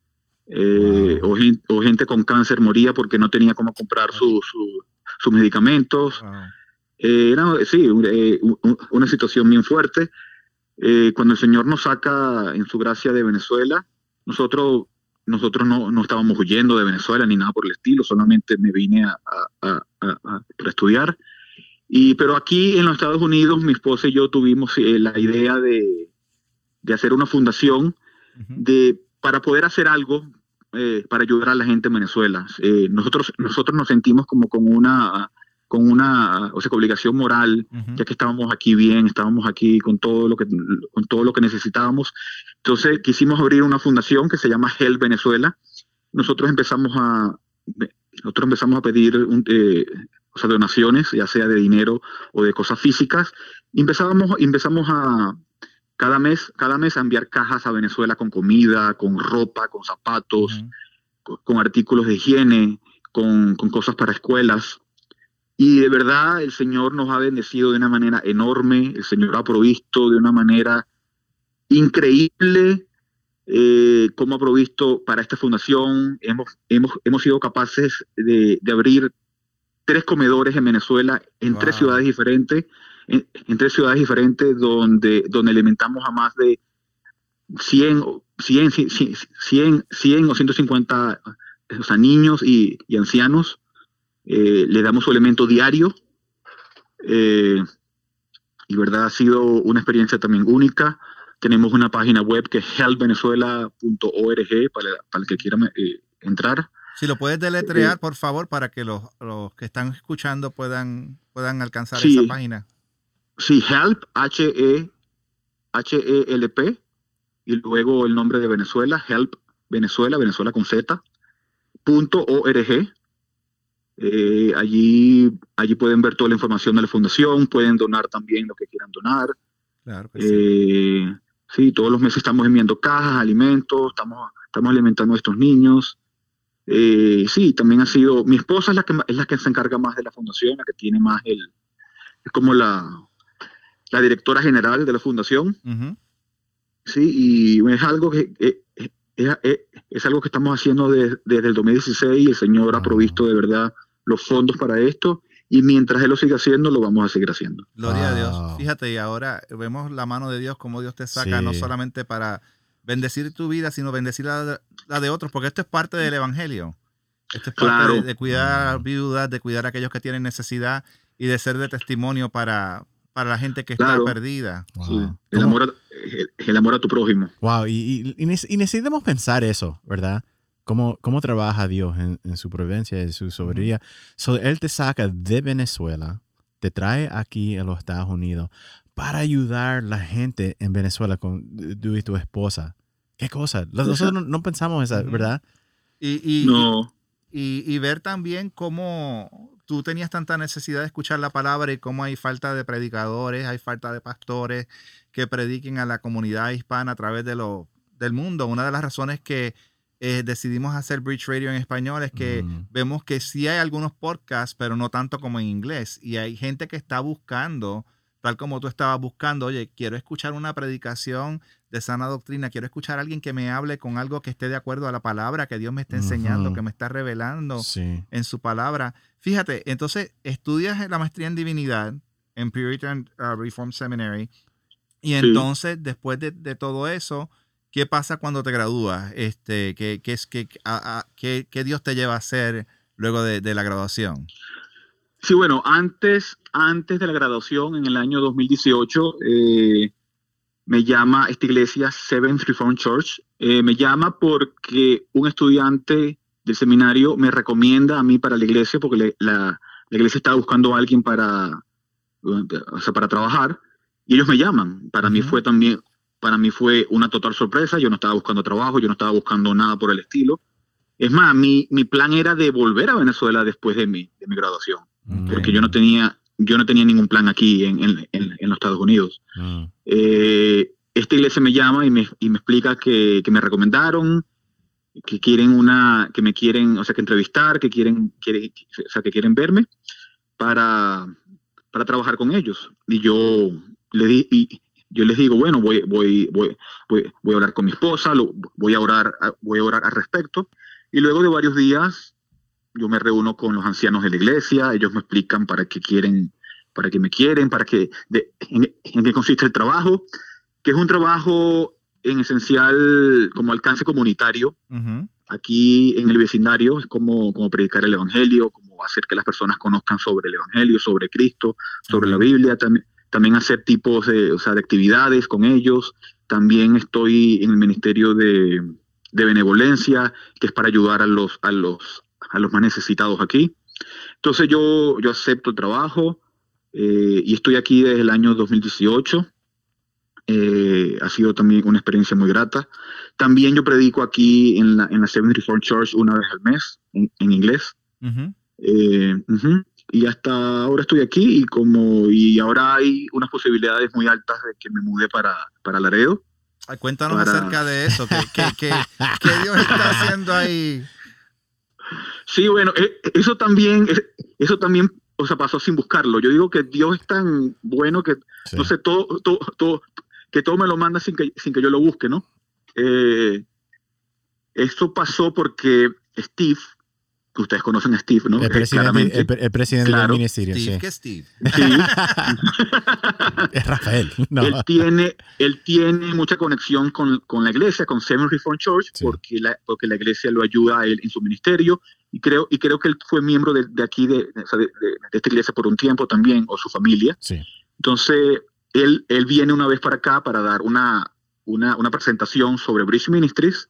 Eh, o, gente con cáncer moría porque no tenía cómo comprar sus medicamentos. Eh, era, sí, eh, una situación bien fuerte. cuando el Señor nos saca en su gracia de Venezuela, nosotros, nosotros no, no estábamos huyendo de Venezuela ni nada por el estilo, solamente me vine a, a, a, estudiar. Y, pero aquí en los Estados Unidos, mi esposa y yo tuvimos la idea de, de hacer una fundación de, para poder hacer algo eh, para ayudar a la gente en Venezuela. Eh, nosotros, nosotros nos sentimos como con una, con una o sea, obligación moral, ya que estábamos aquí bien, estábamos aquí con todo lo que, con todo lo que necesitábamos. Entonces quisimos abrir una fundación que se llama Help Venezuela. Nosotros empezamos a, nosotros empezamos a pedir eh, o sea, donaciones, ya sea de dinero o de cosas físicas. empezamos, empezamos a, cada mes, cada mes a enviar cajas a Venezuela con comida, con ropa, con zapatos, con, artículos de higiene, con, cosas para escuelas. Y de verdad el Señor nos ha bendecido de una manera enorme, el Señor ha provisto de una manera increíble. eh, cómo ha provisto para esta fundación. Hemos, hemos, hemos sido capaces de, de abrir tres comedores en Venezuela, en tres ciudades diferentes, en, en, tres ciudades diferentes, donde, donde alimentamos a más de 100, 100, 100, 100, 100 o 150 o sea, niños y, y ancianos. Eh, le damos su alimento diario. Eh, y verdad ha sido una experiencia también única. Tenemos una página web que es helpvenezuela.org para, para el que quiera eh, entrar. Si lo puedes deletrear, por favor, para que los, los, que están escuchando puedan, puedan alcanzar sí, esa página. Sí, help, H-E, H-E-L-P, y luego el nombre de Venezuela, help Venezuela, Venezuela con Z, punto org. Eh, allí, allí pueden ver toda la información de la fundación, pueden donar también lo que quieran donar. Claro que sí. Eh, sí, todos los meses estamos enviando cajas, alimentos, estamos, estamos alimentando a estos niños. Eh, sí, también ha sido, mi esposa es la que es la que se encarga más de la fundación, la que tiene más el, es como la, la directora general de la fundación. Uh -huh. Sí, y es algo que es, es, es, algo que estamos haciendo de, desde el 2016 y el Señor ha provisto de verdad los fondos para esto y mientras Él lo siga haciendo, lo vamos a seguir haciendo. Gloria wow. a Dios. Fíjate, y ahora vemos la mano de Dios, como Dios te saca, sí. no solamente para bendecir tu vida, sino bendecir la, la, de otros, porque esto es parte del Evangelio. Esto es parte claro. de, de, cuidar a viudas, de cuidar a aquellos que tienen necesidad y de ser de testimonio para, para la gente que claro. está perdida. Wow. Sí. El, amor a, el, el, amor a, tu prójimo. Wow, y, y, y, necesitamos pensar eso, ¿verdad? Cómo, cómo trabaja Dios en, en su providencia, en su soberanía. So, él te saca de Venezuela, te trae aquí a los Estados Unidos para ayudar a la gente en Venezuela con tú y tu esposa. ¿Qué cosa? Nosotros no, no pensamos esa, ¿verdad? Y, y, no. y, y, ver también cómo tú tenías tanta necesidad de escuchar la palabra y cómo hay falta de predicadores, hay falta de pastores que prediquen a la comunidad hispana a través de lo, del mundo. Una de las razones que eh, decidimos hacer Bridge Radio en español es que mm. vemos que sí hay algunos podcasts, pero no tanto como en inglés. Y hay gente que está buscando, tal como tú estabas buscando, oye, quiero escuchar una predicación de sana doctrina, quiero escuchar a alguien que me hable con algo que esté de acuerdo a la palabra que Dios me está enseñando, uh -huh. que me está revelando sí. en su palabra. Fíjate, entonces estudias la maestría en divinidad en Puritan uh, Reform Seminary y entonces sí. después de, de, todo eso, ¿qué pasa cuando te gradúas? Este, ¿qué, qué, qué, a, a, qué, qué Dios te lleva a hacer luego de, de la graduación? Sí, bueno, antes, antes de la graduación, en el año 2018, eh, me llama esta iglesia Seventh Reformed Church. Eh, me llama porque un estudiante del seminario me recomienda a mí para la iglesia, porque le, la, la, iglesia estaba buscando a alguien para, o sea, para trabajar, y ellos me llaman. Para uh -huh. mí fue también, para mí fue una total sorpresa. Yo no estaba buscando trabajo, yo no estaba buscando nada por el estilo. Es más, mi, mi plan era de volver a Venezuela después de mi, de mi graduación, porque yo no tenía yo no tenía ningún plan aquí en, en, en, en los Estados Unidos. Mm. Eh, esta iglesia me llama y me, y me explica que, que, me recomendaron, que quieren una, que me quieren, o sea, que entrevistar, que quieren, quieren o sea, que quieren verme para, para trabajar con ellos. Y yo le di, y yo les digo, bueno, voy, voy, voy, voy, voy a hablar con mi esposa, lo, voy a orar, voy a orar al respecto. Y luego de varios días yo me reúno con los ancianos de la iglesia, ellos me explican para qué quieren, para qué me quieren, para qué, de, en, en, qué consiste el trabajo, que es un trabajo en esencial como alcance comunitario, uh -huh. aquí en el vecindario, es como, como predicar el evangelio, como hacer que las personas conozcan sobre el evangelio, sobre Cristo, sobre uh -huh. la Biblia, también, también hacer tipos de, o sea, de actividades con ellos, también estoy en el ministerio de, de benevolencia, que es para ayudar a los, a los a los más necesitados aquí. Entonces yo, yo acepto el trabajo eh, y estoy aquí desde el año 2018. Eh, ha sido también una experiencia muy grata. También yo predico aquí en la, en la Seventh Reformed Church una vez al mes, en, en inglés. Uh -huh. eh, uh -huh. Y hasta ahora estoy aquí y como y ahora hay unas posibilidades muy altas de que me mude para, para Laredo. Ay, cuéntanos para... acerca de eso, ¿qué, qué, qué, qué Dios está haciendo ahí? Sí, bueno, eh, eso también, eso también, o sea, pasó sin buscarlo. Yo digo que Dios es tan bueno que, sí. no sé, todo, todo, todo, que todo me lo manda sin que, sin que yo lo busque, ¿no? eh, esto pasó porque Steve, ustedes conocen a Steve, ¿no? El Eh, presidente, el, el presidente Claro. del ministerio, Steve, sí. ¿qué Steve? Sí. Es Rafael. No. él tiene, él tiene mucha conexión con, con la iglesia, con Seven Reformed Church, Sí. porque, la, porque la iglesia lo ayuda a él en su ministerio. Y creo, y creo que él fue miembro de, de aquí, de, de- esta iglesia por un tiempo también, o su familia. Sí. Entonces, él, él viene una vez para acá para dar una, una, una presentación sobre Bridge Ministries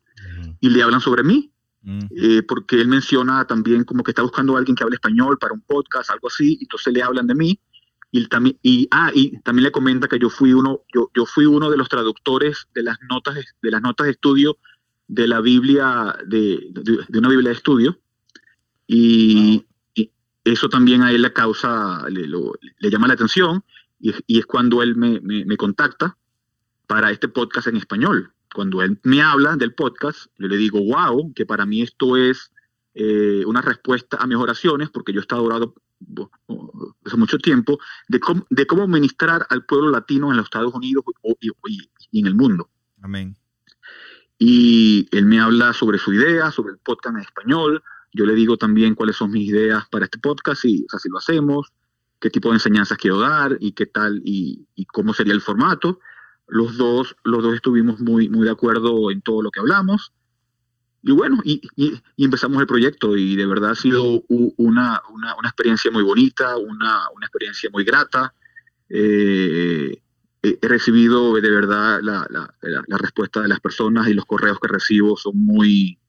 y le hablan sobre mí, Mm. eh, porque él menciona también como que está buscando a alguien que hable español para un podcast, algo así, y entonces le hablan de mí. Y, también, y, ah, y también le comenta que yo fui uno, yo, yo fui uno de los traductores de las notas de, las notas de estudio de la Biblia, de, de, de una Biblia de estudio. Y, y eso también a él le causa, le, lo- le llama la atención, y, y es cuando él me, me, me contacta para este podcast en español. Cuando él me habla del podcast, yo le digo, wow, que para mí esto es eh, una respuesta a mis oraciones, porque yo he estado bo- hace mucho tiempo, de cómo, de cómo ministrar al pueblo latino en los Estados Unidos y, y- y en el mundo. Amén. Y él me habla sobre su idea, sobre el podcast en español. Yo le digo también cuáles son mis ideas para este podcast, y, o sea, si lo hacemos, qué tipo de enseñanzas quiero dar y qué tal y, y cómo sería el formato. Los dos, los dos estuvimos muy, muy de acuerdo en todo lo que hablamos. Y bueno, y, empezamos el proyecto y de verdad ha sido una, una, una experiencia muy bonita, una, una experiencia muy grata. Eh, he recibido de verdad la- la- la respuesta de las personas y los correos que recibo son muy,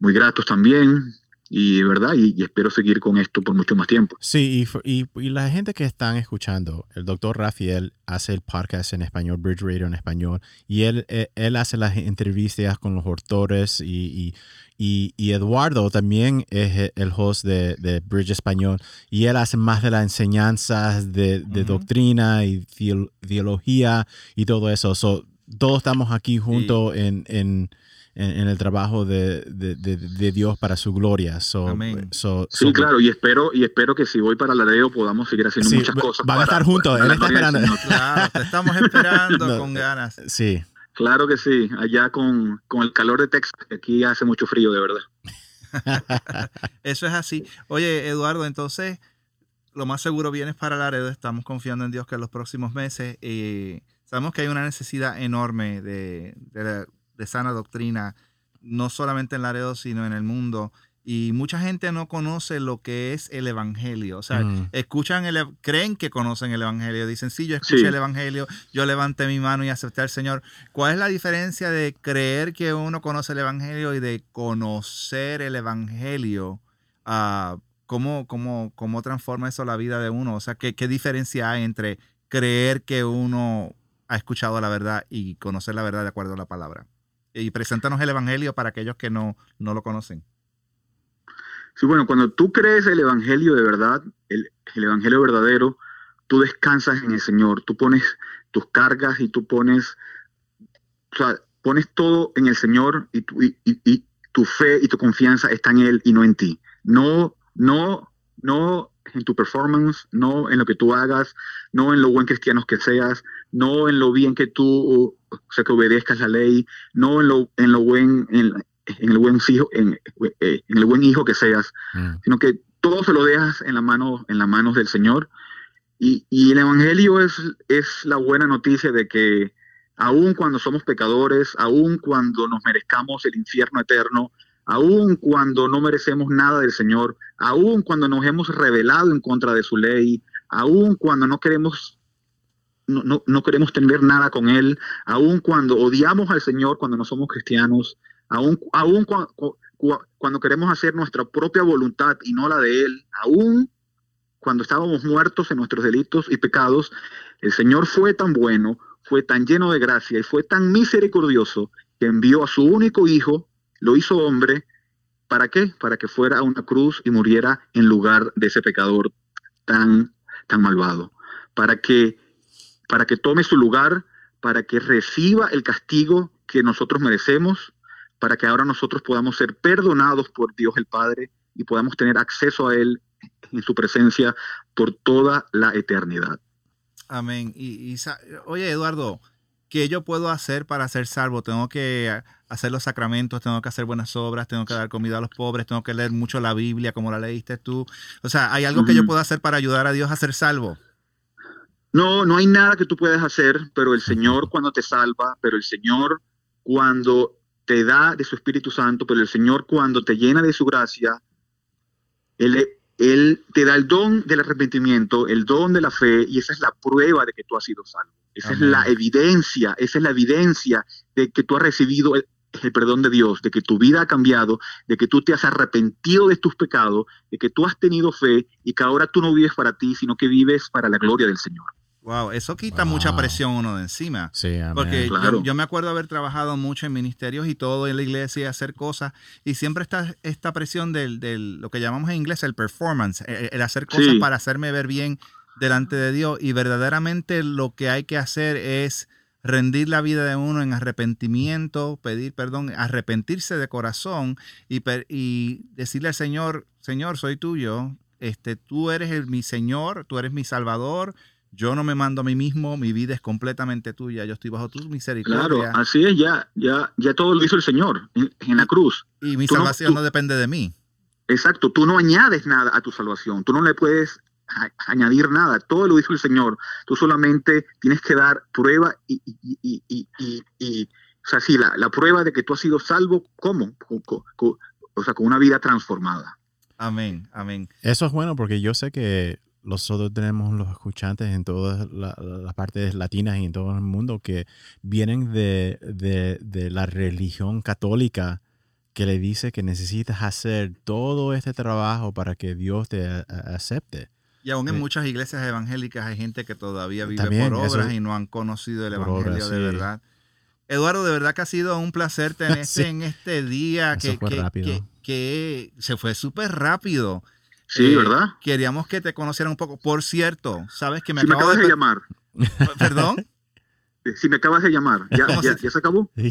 muy gratos también. Y verdad, y, y espero seguir con esto por mucho más tiempo. Sí, y, y, y la gente que están escuchando, el doctor Rafael hace el podcast en español, Bridge Radio en español, y él, él, él hace las entrevistas con los autores y, y, y- y Eduardo también es e- el host de, de Bridge Español, y él hace más de las enseñanzas de, de Ujú. doctrina y teol- teología y todo eso. So, todos estamos aquí juntos en... en en, en el trabajo de, de- de- de Dios para su gloria. So, Amén. so- Sí, so- claro, y espero, y espero que si voy para Laredo podamos seguir haciendo Sí, muchas cosas. van a estar juntos, él está esperando. Claro, te estamos esperando No, con ganas. Sí. Claro que sí, allá con, con el calor de Texas, que aquí hace mucho frío, de verdad. Eso es así. Oye, Eduardo, entonces, lo más seguro vienes para Laredo. Estamos confiando en Dios que en los próximos meses eh, sabemos que hay una necesidad enorme de, de- de sana doctrina, no solamente en Laredo, sino en el mundo. Y mucha gente no conoce lo que es el Evangelio. O sea, Mm. escuchan el, creen que conocen el Evangelio. Dicen, sí, yo escuché Sí. el Evangelio, yo levanté mi mano y acepté al Señor. ¿Cuál es la diferencia de creer que uno conoce el Evangelio y de conocer el Evangelio? Ah, ¿cómo, cómo, cómo transforma eso la vida de uno? O sea, ¿qué, ¿qué diferencia hay entre creer que uno ha escuchado la verdad y conocer la verdad de acuerdo a la palabra? Y preséntanos el Evangelio para aquellos que no, no lo conocen. Sí, bueno, cuando tú crees el Evangelio de verdad, el, el Evangelio verdadero, tú descansas en el Señor, tú pones tus cargas y tú pones, o sea, pones todo en el Señor y tu, y, tu fe y tu confianza está en Él y no en ti. No, no, no en tu performance, no en lo que tú hagas, no en lo buen cristiano que seas, no en lo bien que tú, o sea, que obedezcas la ley, no en lo, en lo buen, en, en el buen hijo, en, eh, en el buen hijo que seas, Mm. sino que todo se lo dejas en la mano, en las manos del Señor. Y, y el Evangelio es, es la buena noticia de que aun cuando somos pecadores, aun cuando nos merezcamos el infierno eterno, aun cuando no merecemos nada del Señor, aun cuando nos hemos rebelado en contra de su ley, aun cuando no queremos no, no, no queremos tener nada con Él, aun cuando odiamos al Señor cuando no somos cristianos, aun, aun cu- cuando queremos hacer nuestra propia voluntad y no la de Él, aun cuando estábamos muertos en nuestros delitos y pecados, el Señor fue tan bueno, fue tan lleno de gracia y fue tan misericordioso que envió a su único hijo, lo hizo hombre, ¿para qué? Para que fuera a una cruz y muriera en lugar de ese pecador tan, tan malvado, para que, para que tome su lugar, para que reciba el castigo que nosotros merecemos, para que ahora nosotros podamos ser perdonados por Dios el Padre y podamos tener acceso a Él en su presencia por toda la eternidad. Amén. Y, oye, Eduardo, ¿qué yo puedo hacer para ser salvo? Tengo que hacer los sacramentos, tengo que hacer buenas obras, tengo que dar comida a los pobres, tengo que leer mucho la Biblia como la leíste tú. O sea, ¿hay algo que yo puedo hacer para ayudar a Dios a ser salvo? No, no hay nada que tú puedas hacer, pero el Señor cuando te salva, pero el Señor cuando te da de su Espíritu Santo, pero el Señor cuando te llena de su gracia, Él, él te da el don del arrepentimiento, el don de la fe, y esa es la prueba de que tú has sido salvo. Esa es la evidencia, esa es la evidencia de que tú has recibido el, el perdón de Dios, de que tu vida ha cambiado, de que tú te has arrepentido de tus pecados, de que tú has tenido fe y que ahora tú no vives para ti, sino que vives para la gloria del Señor. Wow, eso quita mucha presión uno de encima. Sí, Porque yo, me acuerdo haber trabajado mucho en ministerios y todo en la iglesia y hacer cosas. Y siempre está esta presión del, lo que llamamos en inglés el performance, e, e, el, hacer cosas para hacerme ver bien delante de Dios. Y verdaderamente lo que hay que hacer es rendir la vida de uno en arrepentimiento, pedir perdón, arrepentirse de corazón y, y decirle al Señor, Señor, soy tuyo, este, tú eres mi Señor, tú eres mi Salvador yo no me mando a mí mismo, mi vida es completamente tuya, yo estoy bajo tu misericordia. Claro, así es, ya, ya, ya todo lo hizo el Señor en, la cruz. Y mi salvación no, depende de mí. Exacto, tú no añades nada a tu salvación, tú no le puedes añadir nada, todo lo hizo el Señor, tú solamente tienes que dar prueba y, y, y, y o sea, sí, la, la, prueba de que tú has sido salvo, ¿cómo? o sea, con una vida transformada. Amén, amén. Eso es bueno porque yo sé que nosotros tenemos los escuchantes en todas las partes latinas y en todo el mundo que vienen de, la religión católica que le dice que necesitas hacer todo este trabajo para que Dios te acepte. Y aún en muchas iglesias evangélicas hay gente que todavía vive por obras y no han conocido el evangelio de verdad. Eduardo, de verdad que ha sido un placer tenerte en este día que, que, se fue súper rápido. Sí, eh, ¿verdad? Queríamos que te conocieran un poco. Por cierto, sabes que me, si acabas de, llamar. ¿Perdón? Si me acabas de llamar, ¿ya, ya, se acabó?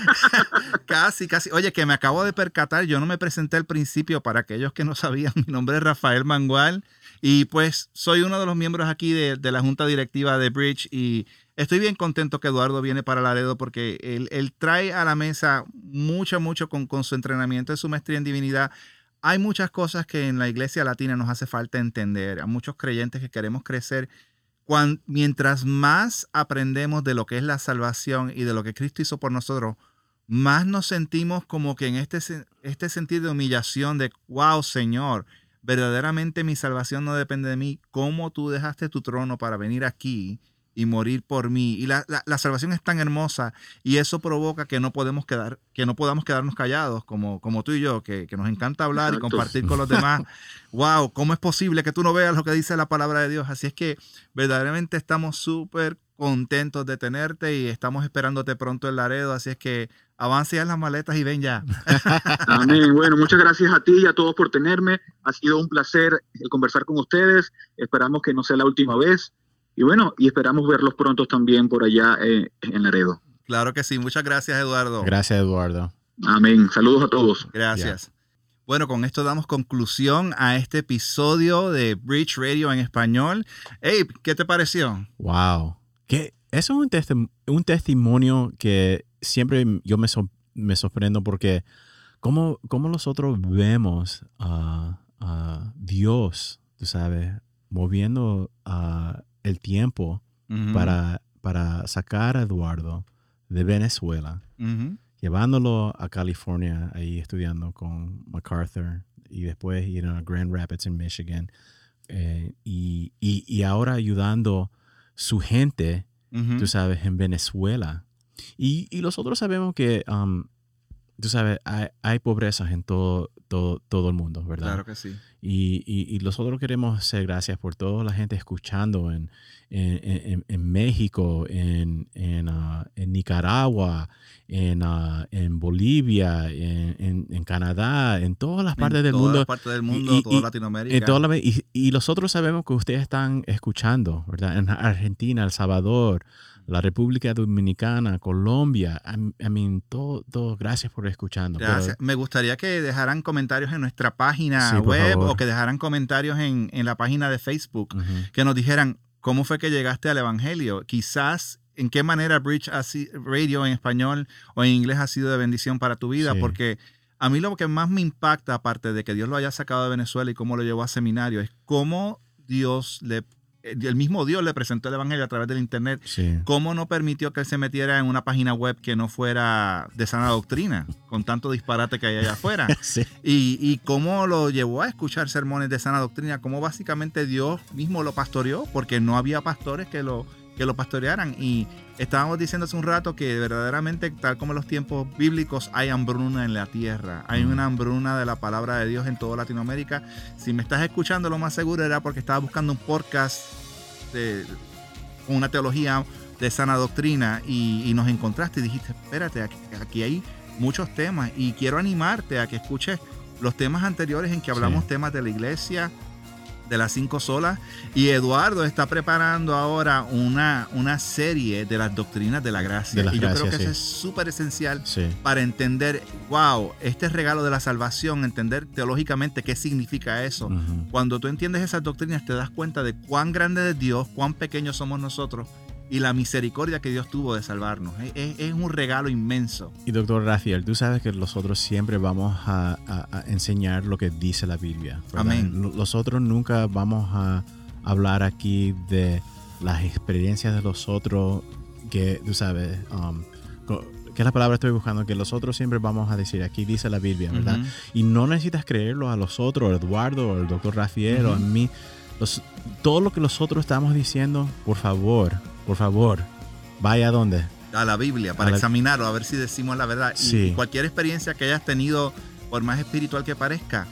casi, casi. Oye, que me acabo de percatar, yo no me presenté al principio para aquellos que no sabían, mi nombre es Rafael Mangual y pues soy uno de los miembros aquí de, la junta directiva de Bridge y estoy bien contento que Eduardo viene para Laredo porque él, él trae a la mesa mucho, mucho con, con su entrenamiento de su maestría en divinidad hay muchas cosas que en la iglesia latina nos hace falta entender. A muchos creyentes que queremos crecer. mientras más aprendemos de lo que es la salvación y de lo que Cristo hizo por nosotros, más nos sentimos como que en este, este sentido de humillación de, wow, Señor, verdaderamente mi salvación no depende de mí. ¿Cómo tú dejaste tu trono para venir aquí y morir por mí. Y la, salvación es tan hermosa y eso provoca que no podemos quedar, que no podamos quedarnos callados como, como tú y yo, que, nos encanta hablar y compartir con los demás. wow, ¿cómo es posible que tú no veas lo que dice la palabra de Dios? Así es que verdaderamente estamos súper contentos de tenerte y estamos esperándote pronto en Laredo. Así es que avance ya las maletas y ven ya. Amén. Bueno, muchas gracias a ti y a todos por tenerme. Ha sido un placer conversar con ustedes. Esperamos que no sea la última vez. Y bueno, y esperamos verlos pronto también por allá eh, en Laredo. Claro que sí. Muchas gracias, Eduardo. Gracias, Eduardo. Amén. Saludos a todos. Gracias. Bueno, con esto damos conclusión a este episodio de Bridge Radio en español. Abe, ¿qué te pareció? Wow. Que eso es un, un testimonio que siempre yo me, me sorprendo porque cómo, cómo nosotros vemos a, Dios, tú sabes, moviendo a el tiempo para, para sacar a Eduardo de Venezuela, llevándolo a California, ahí estudiando con MacArthur y después ir a Grand Rapids en Michigan. Eh, y, y, ahora ayudando su gente, tú sabes, en Venezuela. Y, y nosotros sabemos que, um, tú sabes, hay, hay pobrezas en todo, todo, todo el mundo, ¿verdad? Claro que sí. Y, y, nosotros queremos hacer gracias por toda la gente escuchando en, en, en, México, en, uh, en, Nicaragua, en, uh, en Bolivia, en, Canadá, en todas las partes del mundo. En todas partes del mundo, toda Latinoamérica. y, y nosotros sabemos que ustedes están escuchando, ¿verdad? En Argentina, El Salvador, la República Dominicana, Colombia. I, mean, todo, todo, gracias por escuchando. Gracias. Me gustaría que dejaran comentarios en nuestra página web o que dejaran comentarios en, en la página de Facebook, que nos dijeran cómo fue que llegaste al Evangelio. Quizás en qué manera Bridge Radio en español o en inglés ha sido de bendición para tu vida, porque a mí lo que más me impacta, aparte de que Dios lo haya sacado de Venezuela y cómo lo llevó a seminario, es cómo Dios le el mismo Dios le presentó el Evangelio a través del Internet. ¿Cómo no permitió que él se metiera en una página web que no fuera de sana doctrina, con tanto disparate que hay allá afuera? y, y, cómo lo llevó a escuchar sermones de sana doctrina, cómo básicamente Dios mismo lo pastoreó, porque no había pastores que lo, que lo pastorearan. Y estábamos diciendo hace un rato que verdaderamente, tal como en los tiempos bíblicos, hay hambruna en la tierra. Hay una hambruna de la palabra de Dios en toda Latinoamérica. Si me estás escuchando, lo más seguro era porque estaba buscando un podcast de, con una teología de sana doctrina y, nos encontraste y dijiste, espérate, aquí, hay muchos temas y quiero animarte a que escuches los temas anteriores en que hablamos temas de la iglesia, de las cinco solas. Y Eduardo está preparando ahora una, una serie de las doctrinas de la gracia. y yo creo que eso es súper esencial para entender, wow, este regalo de la salvación, entender teológicamente qué significa eso. Cuando tú entiendes esas doctrinas, te das cuenta de cuán grande es Dios, cuán pequeños somos nosotros y la misericordia que Dios tuvo de salvarnos. Es, un regalo inmenso. Y doctor Rafael, tú sabes que nosotros siempre vamos a, enseñar lo que dice la Biblia. Amén. Nosotros nunca vamos a hablar aquí de las experiencias de los otros que, tú sabes, um, que es la palabra que estoy buscando, que los otros siempre vamos a decir, aquí dice la Biblia, ¿verdad? Y no necesitas creerlo a los otros, a Eduardo, o al doctor Rafael, o a mí. todo lo que los otros estamos diciendo, por favor, por favor, vaya a dónde? A la Biblia, para examinarlo, a ver si decimos la verdad. Y cualquier experiencia que hayas tenido, por más espiritual que parezca,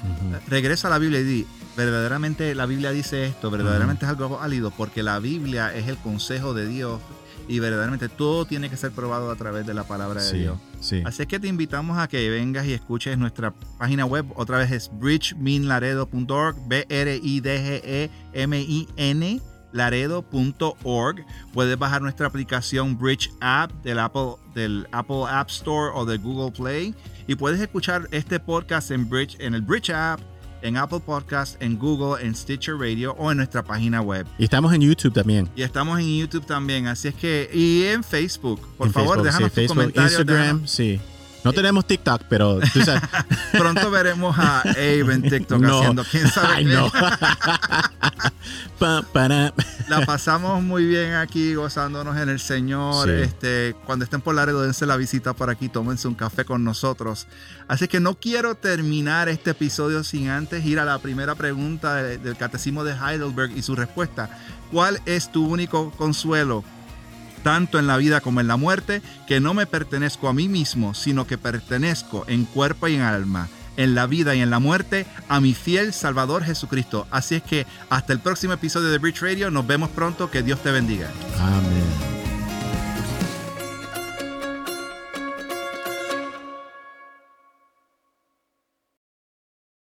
regresa a la Biblia y di, verdaderamente la Biblia dice esto, verdaderamente es algo válido, porque la Biblia es el consejo de Dios y verdaderamente todo tiene que ser probado a través de la palabra de Dios. Así es que te invitamos a que vengas y escuches nuestra página web. Otra vez es bridgeminlaredo.org, B-R-I-D-G-E-M-I-N laredo.org. Puedes bajar nuestra aplicación Bridge App del Apple, del Apple App Store o de Google Play. Y puedes escuchar este podcast en, Bridge, en el Bridge App, en Apple Podcast, en Google, en Stitcher Radio o en nuestra página web. Y estamos en YouTube también. Y estamos en YouTube también. Así es que, y en Facebook. Por favor, déjanos tus comentarios. Instagram, sí. No tenemos TikTok, pero tú sabes. Pronto veremos a Abe en TikTok haciendo quién sabe Ay, no. La pasamos muy bien aquí gozándonos en el Señor. Este, cuando estén por Laredo, dense la visita por aquí, tómense un café con nosotros. Así que no quiero terminar este episodio sin antes ir a la primera pregunta del Catecismo de Heidelberg y su respuesta. ¿Cuál es tu único consuelo? Tanto en la vida como en la muerte, que no me pertenezco a mí mismo, sino que pertenezco en cuerpo y en alma, en la vida y en la muerte, a mi fiel Salvador Jesucristo. Así es que hasta el próximo episodio de Bridge Radio, nos vemos pronto, que Dios te bendiga. Amén.